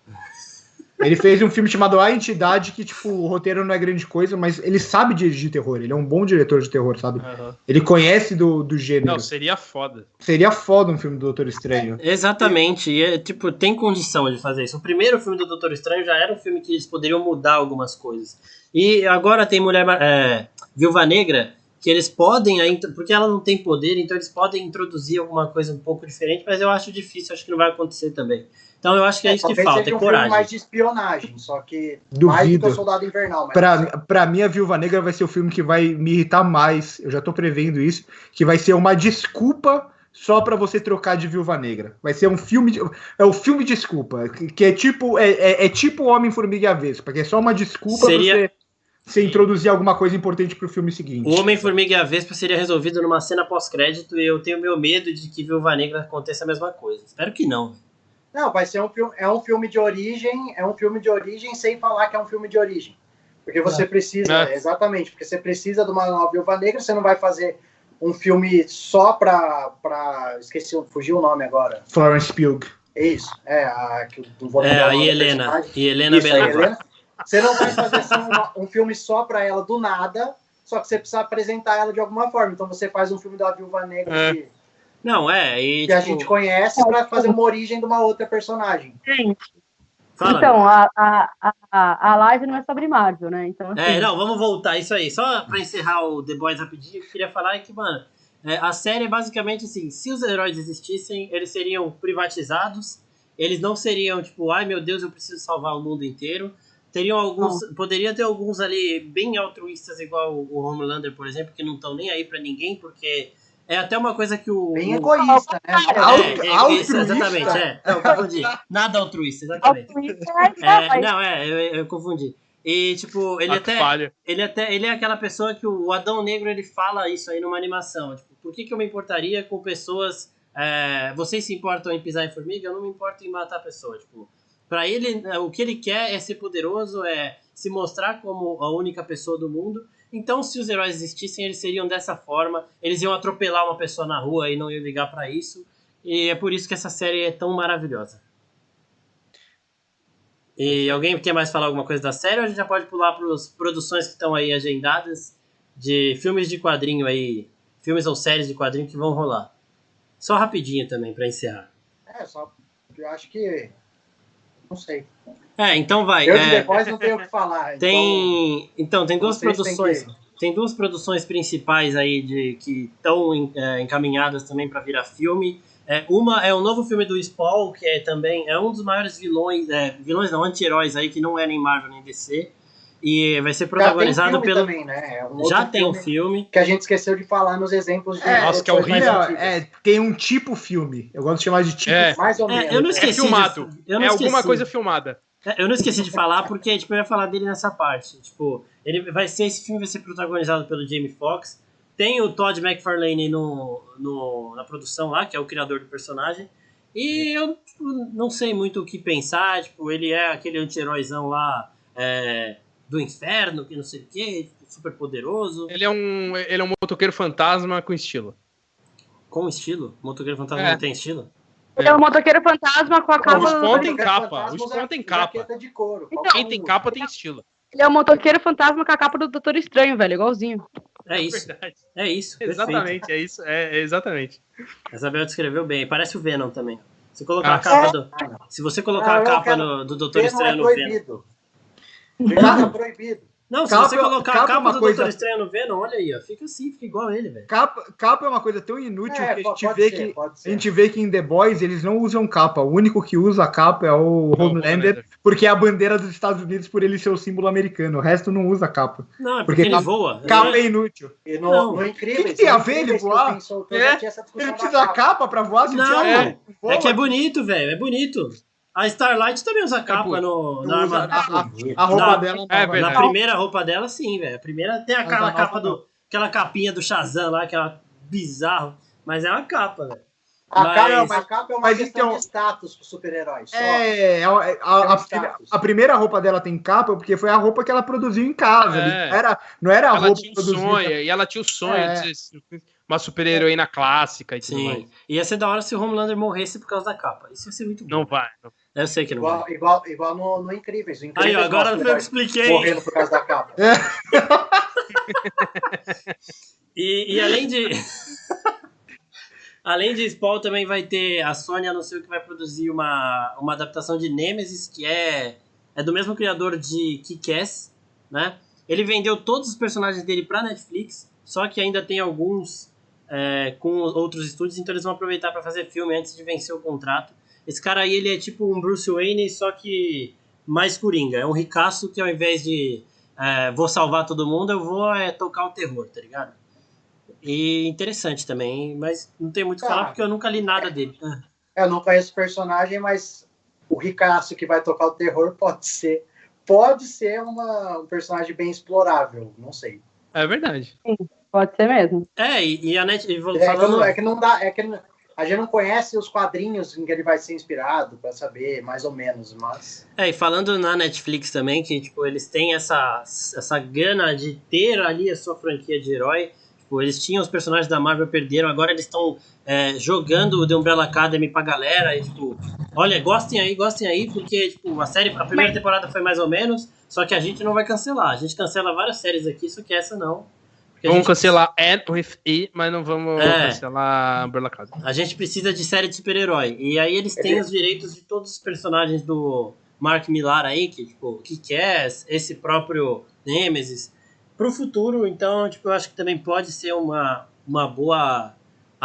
Ele fez um filme chamado A Entidade, que, tipo, o roteiro não é grande coisa, mas ele sabe dirigir terror. Ele é um bom diretor de terror, sabe? Aham. Ele conhece do, do gênero. Não, seria foda. Seria foda um filme do Doutor Estranho. Exatamente, e é, tipo, tem condição de fazer isso. O primeiro filme do Doutor Estranho já era um filme que eles poderiam mudar algumas coisas. E agora tem Mulher é, Viúva Negra, que eles podem ainda, porque ela não tem poder, então eles podem introduzir alguma coisa um pouco diferente, mas eu acho difícil, acho que não vai acontecer também. Então eu acho que é, isso que falta, seja é um filme coragem. mais de espionagem, só que mais do que Duvido. o Soldado Invernal. Mas Pra, pra mim, a Viúva Negra vai ser o filme que vai me irritar mais. Eu já tô prevendo isso. Que vai ser uma desculpa só pra você trocar de Viúva Negra. Vai ser um filme. De, é o filme desculpa. Que, que é tipo. É, é, é tipo Homem-Formiga e a Vespa. Que é só uma desculpa Seria- pra você, você introduzir alguma coisa importante pro filme seguinte. O Homem-Formiga e a Vespa seria resolvido numa cena pós-crédito e eu tenho meu medo de que Viúva Negra aconteça a mesma coisa. Espero que não. Não, vai ser um filme, é um filme de origem, é um filme de origem sem falar que é um filme de origem. Porque você precisa, É. exatamente, porque você precisa de uma nova Viúva Negra, você não vai fazer um filme só pra, pra esqueci, fugiu o nome agora. Florence Pugh. É isso, é, a, que vou É, a Helena. E Helena Isso. Helena. Você não vai fazer assim, uma- um filme só pra ela do nada, só que você precisa apresentar ela de alguma forma. Então você faz um filme da Viúva Negra É. que, Não, é, e que a tipo, gente conhece pra fazer uma origem de uma outra personagem. Gente, fala, então, a, a, a, a live não é sobre Marvel, né? Então, assim, É, não, vamos voltar, isso aí. Só pra encerrar o The Boys rapidinho, eu queria falar que, mano, é, a série é basicamente assim, se os heróis existissem, eles seriam privatizados, eles não seriam, tipo, ai meu Deus, eu preciso salvar o mundo inteiro. Teriam alguns, poderia ter alguns ali bem altruístas, igual o Homelander, por exemplo, que não estão nem aí pra ninguém, porque é até uma coisa que o... Bem o- egoísta, né? É, é, isso, altruísta? exatamente, é. Não, confundi. Nada altruísta, exatamente. altruísta é, É, não, é, eu, eu confundi. E, tipo, ele até, falha. ele até. Ele é aquela pessoa que o Adão Negro ele fala isso aí numa animação. Tipo, por que, que eu me importaria com pessoas. é, vocês se importam em pisar em formiga? Eu não me importo em matar pessoas. Tipo, pra ele, é, o que ele quer é ser poderoso, é se mostrar como a única pessoa do mundo. Então, se os heróis existissem, eles seriam dessa forma. Eles iam atropelar uma pessoa na rua e não iam ligar pra isso. E é por isso que essa série é tão maravilhosa. E alguém quer mais falar alguma coisa da série ou a gente já pode pular para as produções que estão aí agendadas de filmes de quadrinho aí, filmes ou séries de quadrinho que vão rolar? Só rapidinho também para encerrar. É, só. Eu acho que. Não sei. É, então vai. Eu de é, The Boys não tenho o que falar. então- tem, então tem duas produções. que- Tem duas produções principais aí de que estão encaminhadas também para virar filme. É, uma é o novo filme do Spawn, que é também é um dos maiores vilões, é, vilões não, anti-heróis aí que não é nem Marvel nem DC. E vai ser Já tem protagonizado filme pelo também, né? É um Já tem um filme filme. que a gente esqueceu de falar nos exemplos de É, nossa, que é horrível. É, tem um tipo filme. Eu gosto de chamar de tipo É. Mais ou É, menos. eu não esqueci. É filmado. de- eu não é alguma esqueci. coisa filmada. É, Eu não esqueci de falar porque tipo, eu ia falar dele nessa parte. Tipo, ele vai ser esse filme vai ser protagonizado pelo Jamie Foxx. Tem o Todd McFarlane no, no, na produção lá, que é o criador do personagem. E eu tipo, não sei muito o que pensar. Tipo, ele é aquele anti-heróizão lá é, do inferno, que não sei o que, super poderoso. Ele é um, ele é um motoqueiro fantasma com estilo. Com estilo. O Motoqueiro Fantasma É. não tem estilo? Ele é um motoqueiro fantasma com a Os capa. tem capa, fantasmas os é pontos tem capa. jaqueta de couro. Então, Quem tem capa tem estilo. Ele é um motoqueiro fantasma com a capa do Doutor Estranho, velho, igualzinho. É isso. Verdade. É isso. Exatamente, é isso. É, é exatamente. A Isabel descreveu bem. Parece o Venom também. Se colocar Ah. a capa do. Ah, não. Se você colocar Não, a capa quero- no- do Doutor Venom Estranho é no Venom. É proibido. Não, se Capa- você colocar capa a capa é uma do coisa- Doutor Estranho no Venom, olha aí, ó, fica assim, fica igual ele, velho. Capa, capa é uma coisa tão inútil É, que a gente vê ser, que a gente vê que em The Boys eles não usam capa. O único que usa a capa é o Não, Homelander, Homelander. porque é a bandeira dos Estados Unidos por ele ser o símbolo americano. O resto não usa capa. Não, é Porque porque, ele capa- voa. Capa Ele- é inútil. E no, Não. no Incríveis. Que que tem a ver ele voar? o É, Ele precisa da capa pra voar? Se o Não, é. voa, É que é bonito, velho, é bonito. A Starlight também usa capa pô, no, Não na usa arma- capa. A roupa Na- dela É não. Na primeira roupa dela, sim, velho. A primeira tem aquela a capa do. Aquela capinha do Shazam lá, aquela bizarro. Mas é uma capa, velho. A, Mas- capa, a capa é uma mas questão então- de status pro super-herói. só. É, a, a- a- É a- a primeira roupa dela tem capa porque foi a roupa que ela produziu em casa. É. Não era, não era a Ela roupa tinha um produzida. sonho, e ela tinha o sonho É. de ser uma super-heroína clássica e tudo mais. Sim. Ia ser da hora se o Homelander morresse por causa da capa. Isso ia ser muito bom. Não vai. não. Eu sei que não vai. Igual, igual, igual no, no Incríveis. No Aí, Incríveis ó, agora eu o que herói expliquei. Morrendo por causa da capa. E, e além de. além de Spawn, também vai ter. A Sony anunciou que vai produzir uma, uma adaptação de Nemesis, que é, é do mesmo criador de Kick-Ass, né? Ele vendeu todos os personagens dele pra Netflix, só que ainda tem alguns é, com outros estúdios, então eles vão aproveitar para fazer filme antes de vencer o contrato. Esse cara aí, ele é tipo um Bruce Wayne, só que mais coringa. É um ricaço que ao invés de é, vou salvar todo mundo, eu vou é, tocar o terror, tá ligado? E interessante também, mas não tem muito o que falar Tá. porque eu nunca li nada dele. Ah, Eu não conheço o personagem, mas o ricaço que vai tocar o terror pode ser. Pode ser uma, um personagem bem explorável, não sei. É verdade. Pode ser mesmo. É, e, e a Net. e vou- É que, falando- não, é que não dá. É que não- a gente não conhece os quadrinhos em que ele vai ser inspirado para saber mais ou menos, mas. É, e falando na Netflix também, que tipo, eles têm essa, essa gana de ter ali a sua franquia de herói. Tipo, eles tinham os personagens da Marvel, perderam, agora eles estão é, jogando o The Umbrella Academy pra galera. E, tipo, olha, gostem aí, gostem aí, porque tipo, a série, a primeira temporada foi mais ou menos, só que a gente não vai cancelar. A gente cancela várias séries aqui, só que essa não. Vamos gente- cancelar Anne with E, mas não vamos É. cancelar Umbrella Academy. A gente precisa de série de super-herói. E aí eles têm os direitos de todos os personagens do Mark Millar aí, que, tipo, Kick-Ass, esse próprio Nemesis, pro futuro. Então, tipo, eu acho que também pode ser uma, uma boa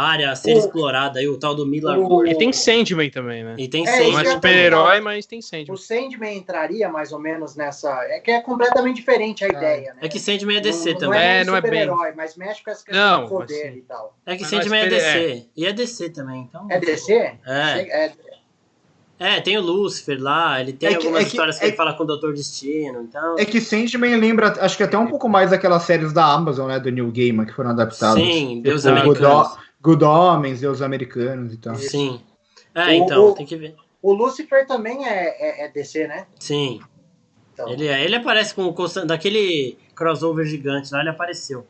área a ser O- explorada aí, o tal do Millar. o- E tem Sandman também, né? E tem É, isso Não é super-herói, mas tem Sandman. O Sandman entraria mais ou menos nessa. É que é completamente diferente a ideia, né? É que Sandman é DC não, também. Não é, É, não é bem. super-herói, mas mexe com essa questão Não, do poder mas sim. e tal. É que Mas Sandman é nós pere- DC. E é DC também, então. É DC? É. É, É, tem o Lucifer lá, ele tem É que- algumas é que- histórias que é ele fala com o Doutor Destino, então. É que Sandman lembra, acho que até um pouco mais daquelas séries da Amazon, né? Do New Gaiman, que foram adaptadas. Sim, Deus Tipo, Americanos. Good Homens, Deus Americanos e tal. Sim. É, O- então, o- tem que ver. O Lucifer também é, é, é DC, né? Sim. Então, Ele, é- ele aparece com o constan- daquele crossover gigante lá, ele apareceu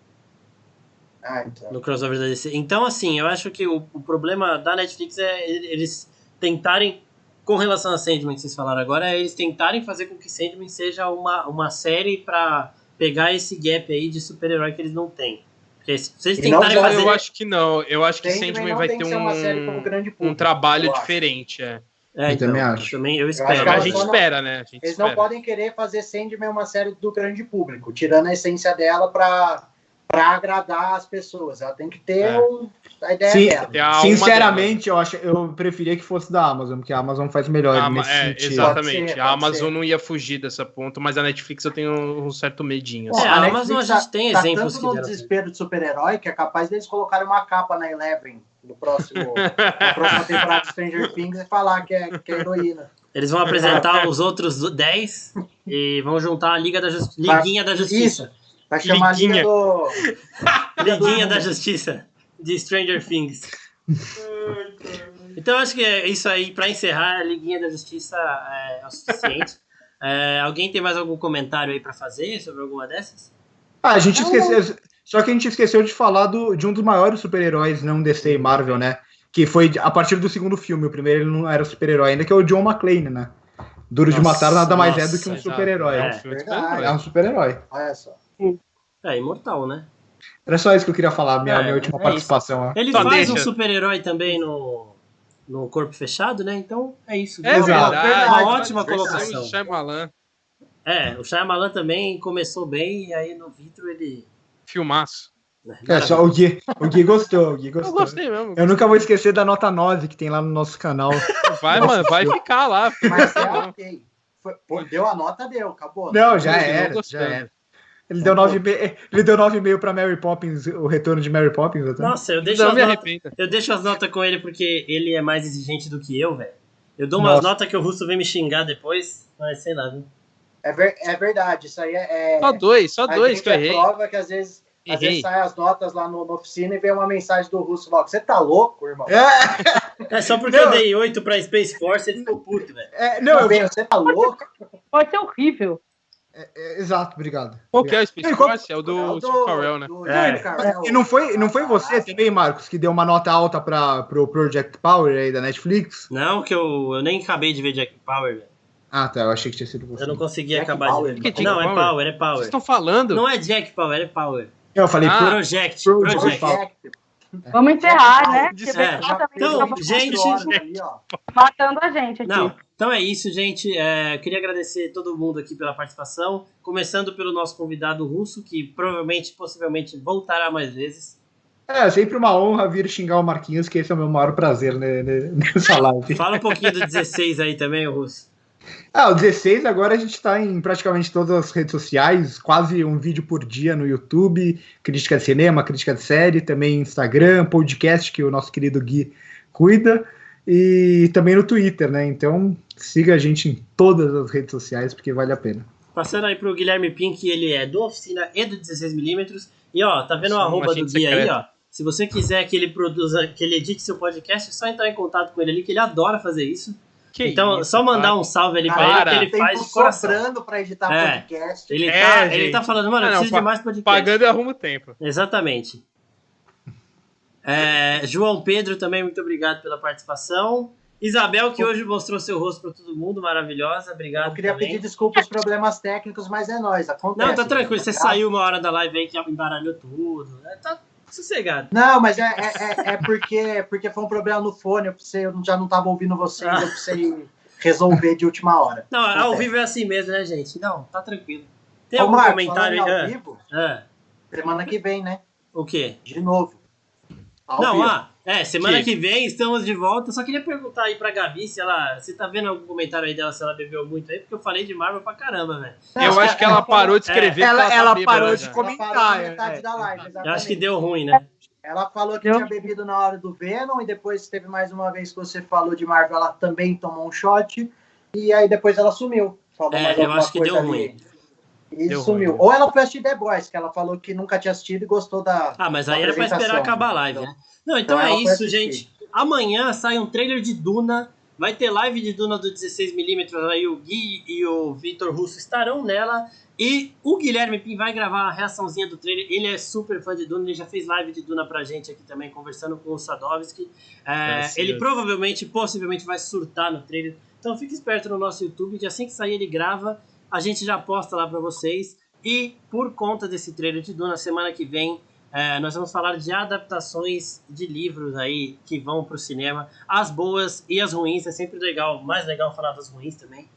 Ah, então. no crossover da DC. Então, assim, eu acho que o, o problema da Netflix é eles tentarem, com relação a Sandman que vocês falaram agora, é eles tentarem fazer com que Sandman seja uma, uma série pra pegar esse gap aí de super-herói que eles não têm. Porque se vocês E não tentarem só- fazer... Eu acho que não. Eu acho que Sandman Sandman não vai ter um, grande um público, trabalho eu acho. diferente. É. É, Eu então, também acho. também eu acho espero. que A Elas gente não- espera, né? A gente Eles espera. não podem querer fazer Sandman uma série do grande público, tirando a essência dela pra agradar as pessoas. Ela tem que ter É. um- a ideia Sim. É a alma Sinceramente, eu acho, eu preferia que fosse da Amazon, porque a Amazon faz melhor. Ah, nesse é, sentido. exatamente. Ser, a Amazon ser. não ia fugir dessa ponta, mas a Netflix eu tenho um certo medinho. É, assim. a Netflix Amazon a tá- gente tem tá exemplos tanto que no deram desespero de super-herói que é capaz deles colocarem uma capa na Eleven no próximo, na próxima temporada de Stranger Things e falar que é, que é heroína. Eles vão apresentar os outros 10 e vão juntar a Liga da Justiça. Liguinha da Justiça. Vai chamar a Liguinha. Liga do. Liguinha da Justiça de Stranger Things. Então acho que é isso aí, pra encerrar, a Liguinha da Justiça é, o suficiente. É, alguém tem mais algum comentário aí pra fazer sobre alguma dessas? Ah, a gente esqueceu. Só que a gente esqueceu de falar do, de um dos maiores super-heróis não DC e Marvel, né? Que foi a partir do segundo filme. O primeiro ele não era super-herói ainda, que é o John McClane, né? Duro de Nossa, matar nada mais é do nossa, que um super-herói. É um É. de Verdade. super-herói. É um super-herói. Olha só. É, imortal, né? Era só isso que eu queria falar, minha, É, minha última é participação. ó. Ele Só faz deixa. um super-herói também no, no corpo fechado, né? Então é isso. É Exato. verdade. Uma ótima colocação. Shyamalan. É, o Shyamalan também começou bem e aí no Vitro ele. Filmaço. É, só o Gui, o Gui gostou, o Gui Eu gostou. gostei mesmo. Eu nunca vou esquecer da nota 9 que tem lá no nosso canal. Vai, mano, vai ficar lá. Mas é ok. Foi- pô, deu a nota, deu, acabou. Não, já era, já era. Ele deu 9,5 ele deu 9,5 pra Mary Poppins, o retorno de Mary Poppins. até. Nossa, eu deixo, Não as notas, eu deixo as notas com ele porque ele é mais exigente do que eu, velho. Eu dou umas Nossa. notas que o Russo vem me xingar depois, mas sei lá, viu? É, ver- é verdade, isso aí é. é Só dois, só a dois que eu é errei. prova que às vezes, às vezes sai as notas lá no, na oficina e vem uma mensagem do Russo logo. Você tá louco, irmão? É, É só porque Não. eu dei 8 pra Space Force, ele ficou puto, velho. é, não, eu, Bem, você tá louco? Pode ser horrível. É, exato, obrigado. Qual que é o Space Ei, qual- Force? É o do É o Steve Carell, né? do É. Carell. E não foi, não foi você também, Marcos, que deu uma nota alta para pro Project Power aí da Netflix? Não, que eu, eu nem acabei de ver Jack Power, velho. Ah, tá, eu achei que tinha sido você. Eu não consegui Jack acabar Power? de Que ver. Jack Não, é Power? Power, é Vocês Power. estão falando? Não é Jack Power, é Power. Eu falei, Ah, pro- Project, Project. Project. Project. Vamos encerrar, né? É. Então, 24 gente- horas matando a gente aqui. Não, então é isso, gente. É, queria agradecer todo mundo aqui pela participação. Começando pelo nosso convidado russo, que provavelmente, possivelmente, voltará mais vezes. É sempre uma honra vir xingar o Marquinhos, que esse é o meu maior prazer né, nessa live. Fala um pouquinho do 16 aí também, russo. Ah, o 16 agora a gente está em praticamente todas as redes sociais, quase um vídeo por dia no YouTube, crítica de cinema, crítica de série, também Instagram, podcast que o nosso querido Gui cuida, e também no Twitter, né? Então siga a gente em todas as redes sociais, porque vale a pena. Passando aí pro Guilherme Pink, ele é do Oficina e do 16mm. E ó, tá vendo o arroba do Gui aí, ó? Se você quiser que ele produza, que ele edite seu podcast, é só entrar em contato com ele ali, que ele adora fazer isso. Que então, isso, só mandar para. um salve ali pra Cara, ele, que ele faz de coração. sobrando pra editar É. podcast. Ele, É, tá, gente. ele tá falando, mano, eu Ah, não, preciso pa- de mais podcast. Pagando eu arrumo tempo. Exatamente. É, João Pedro, também muito obrigado pela participação. Isabel, que hoje mostrou seu rosto para todo mundo, maravilhosa, obrigado. Eu queria também. pedir desculpa os problemas técnicos, mas é nóis. Acontece. Não, tá tranquilo, você Tá? saiu uma hora da live aí que embaralhou tudo. né? Tá sossegado. Não, mas é, é, é- é porque, porque foi um problema no fone. Eu, precisei, eu já não tava ouvindo vocês, Ah. eu precisei resolver de última hora. Não, ao Acontece. vivo é assim mesmo, né, gente? Não, tá tranquilo. Tem Ô, algum Marcos, comentário aí? ao Ah, vivo, ah, semana que vem, né? o quê? De novo. Ao Não, vivo. ah, é, semana Que? que vem estamos de volta. Só queria perguntar aí pra Gabi se ela. Você tá vendo algum comentário aí dela se ela bebeu muito aí? Porque eu falei de Marvel pra caramba, velho. Eu acho que ela parou de escrever. Ela- porque ela tá parou bêbada de já. comer. Ela comentar, metade é. da live, Eu acho que deu ruim, né? Ela falou que Eu- tinha bebido na hora do Venom e depois teve mais uma vez que você falou de Marvel, ela também tomou um shot e aí depois ela sumiu. Falou É, mais eu alguma acho que coisa deu ali. ruim. E Deu sumiu. ruim. Ou ela foi assistir The Boys, que ela falou que nunca tinha assistido e gostou da. Ah, mas aí era pra esperar acabar a live, né? Não, então Então é isso, gente. Amanhã sai um trailer de Duna. Vai ter live de Duna do 16mm. Aí o Gui e o Vitor Russo estarão nela. E o Guilherme Pim vai gravar a reaçãozinha do trailer. Ele é super fã de Duna. Ele já fez live de Duna pra gente aqui também, conversando com o Sadovski. É, Graças ele provavelmente, possivelmente, vai surtar no trailer. Então fique esperto no nosso YouTube, que assim que sair ele grava. A gente já posta lá pra vocês. E por conta desse trailer de Duna, semana que vem é, nós vamos falar de adaptações de livros aí que vão pro cinema, as boas e as ruins, é sempre legal, mais legal falar das ruins também.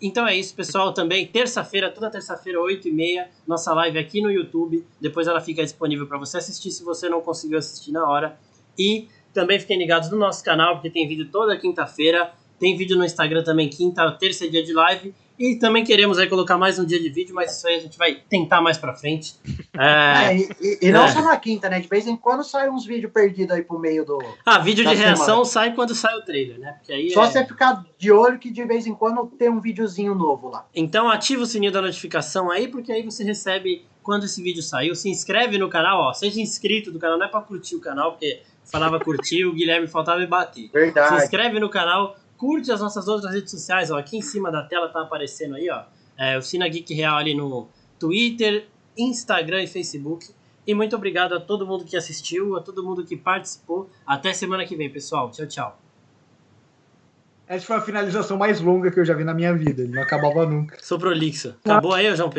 Então é isso, pessoal, também terça-feira, toda terça-feira, 8h30, nossa live aqui no YouTube, depois ela fica disponível para você assistir se você não conseguiu assistir na hora. E também fiquem ligados no nosso canal, porque tem vídeo toda quinta-feira, tem vídeo no Instagram também, quinta, terça dia de live, e também queremos aí colocar mais um dia de vídeo, mas isso aí a gente vai tentar mais pra frente. É, É, e, e- e não É. só na quinta, né? De vez em quando sai uns vídeos perdidos aí pro meio do. Ah, vídeo de reação semana. sai quando sai o trailer, né? Porque aí Só é- você ficar de olho que de vez em quando tem um videozinho novo lá. Então ativa o sininho da notificação aí, porque aí você recebe quando esse vídeo saiu. Se inscreve no canal, ó. Seja inscrito do canal, não é pra curtir o canal, porque falava curtir, o Guilherme faltava me bater. Se Verdade. inscreve no canal, curte as nossas outras redes sociais, ó. Aqui em cima da tela tá aparecendo aí, ó. É, o Sina Geek Real ali no Twitter, Instagram e Facebook. E muito obrigado a todo mundo que assistiu, a todo mundo que participou. Até semana que vem, pessoal. Tchau, tchau. Essa foi a finalização mais longa que eu já vi na minha vida. Ele não acabava nunca. Sou prolixo. Acabou aí, João Pedro?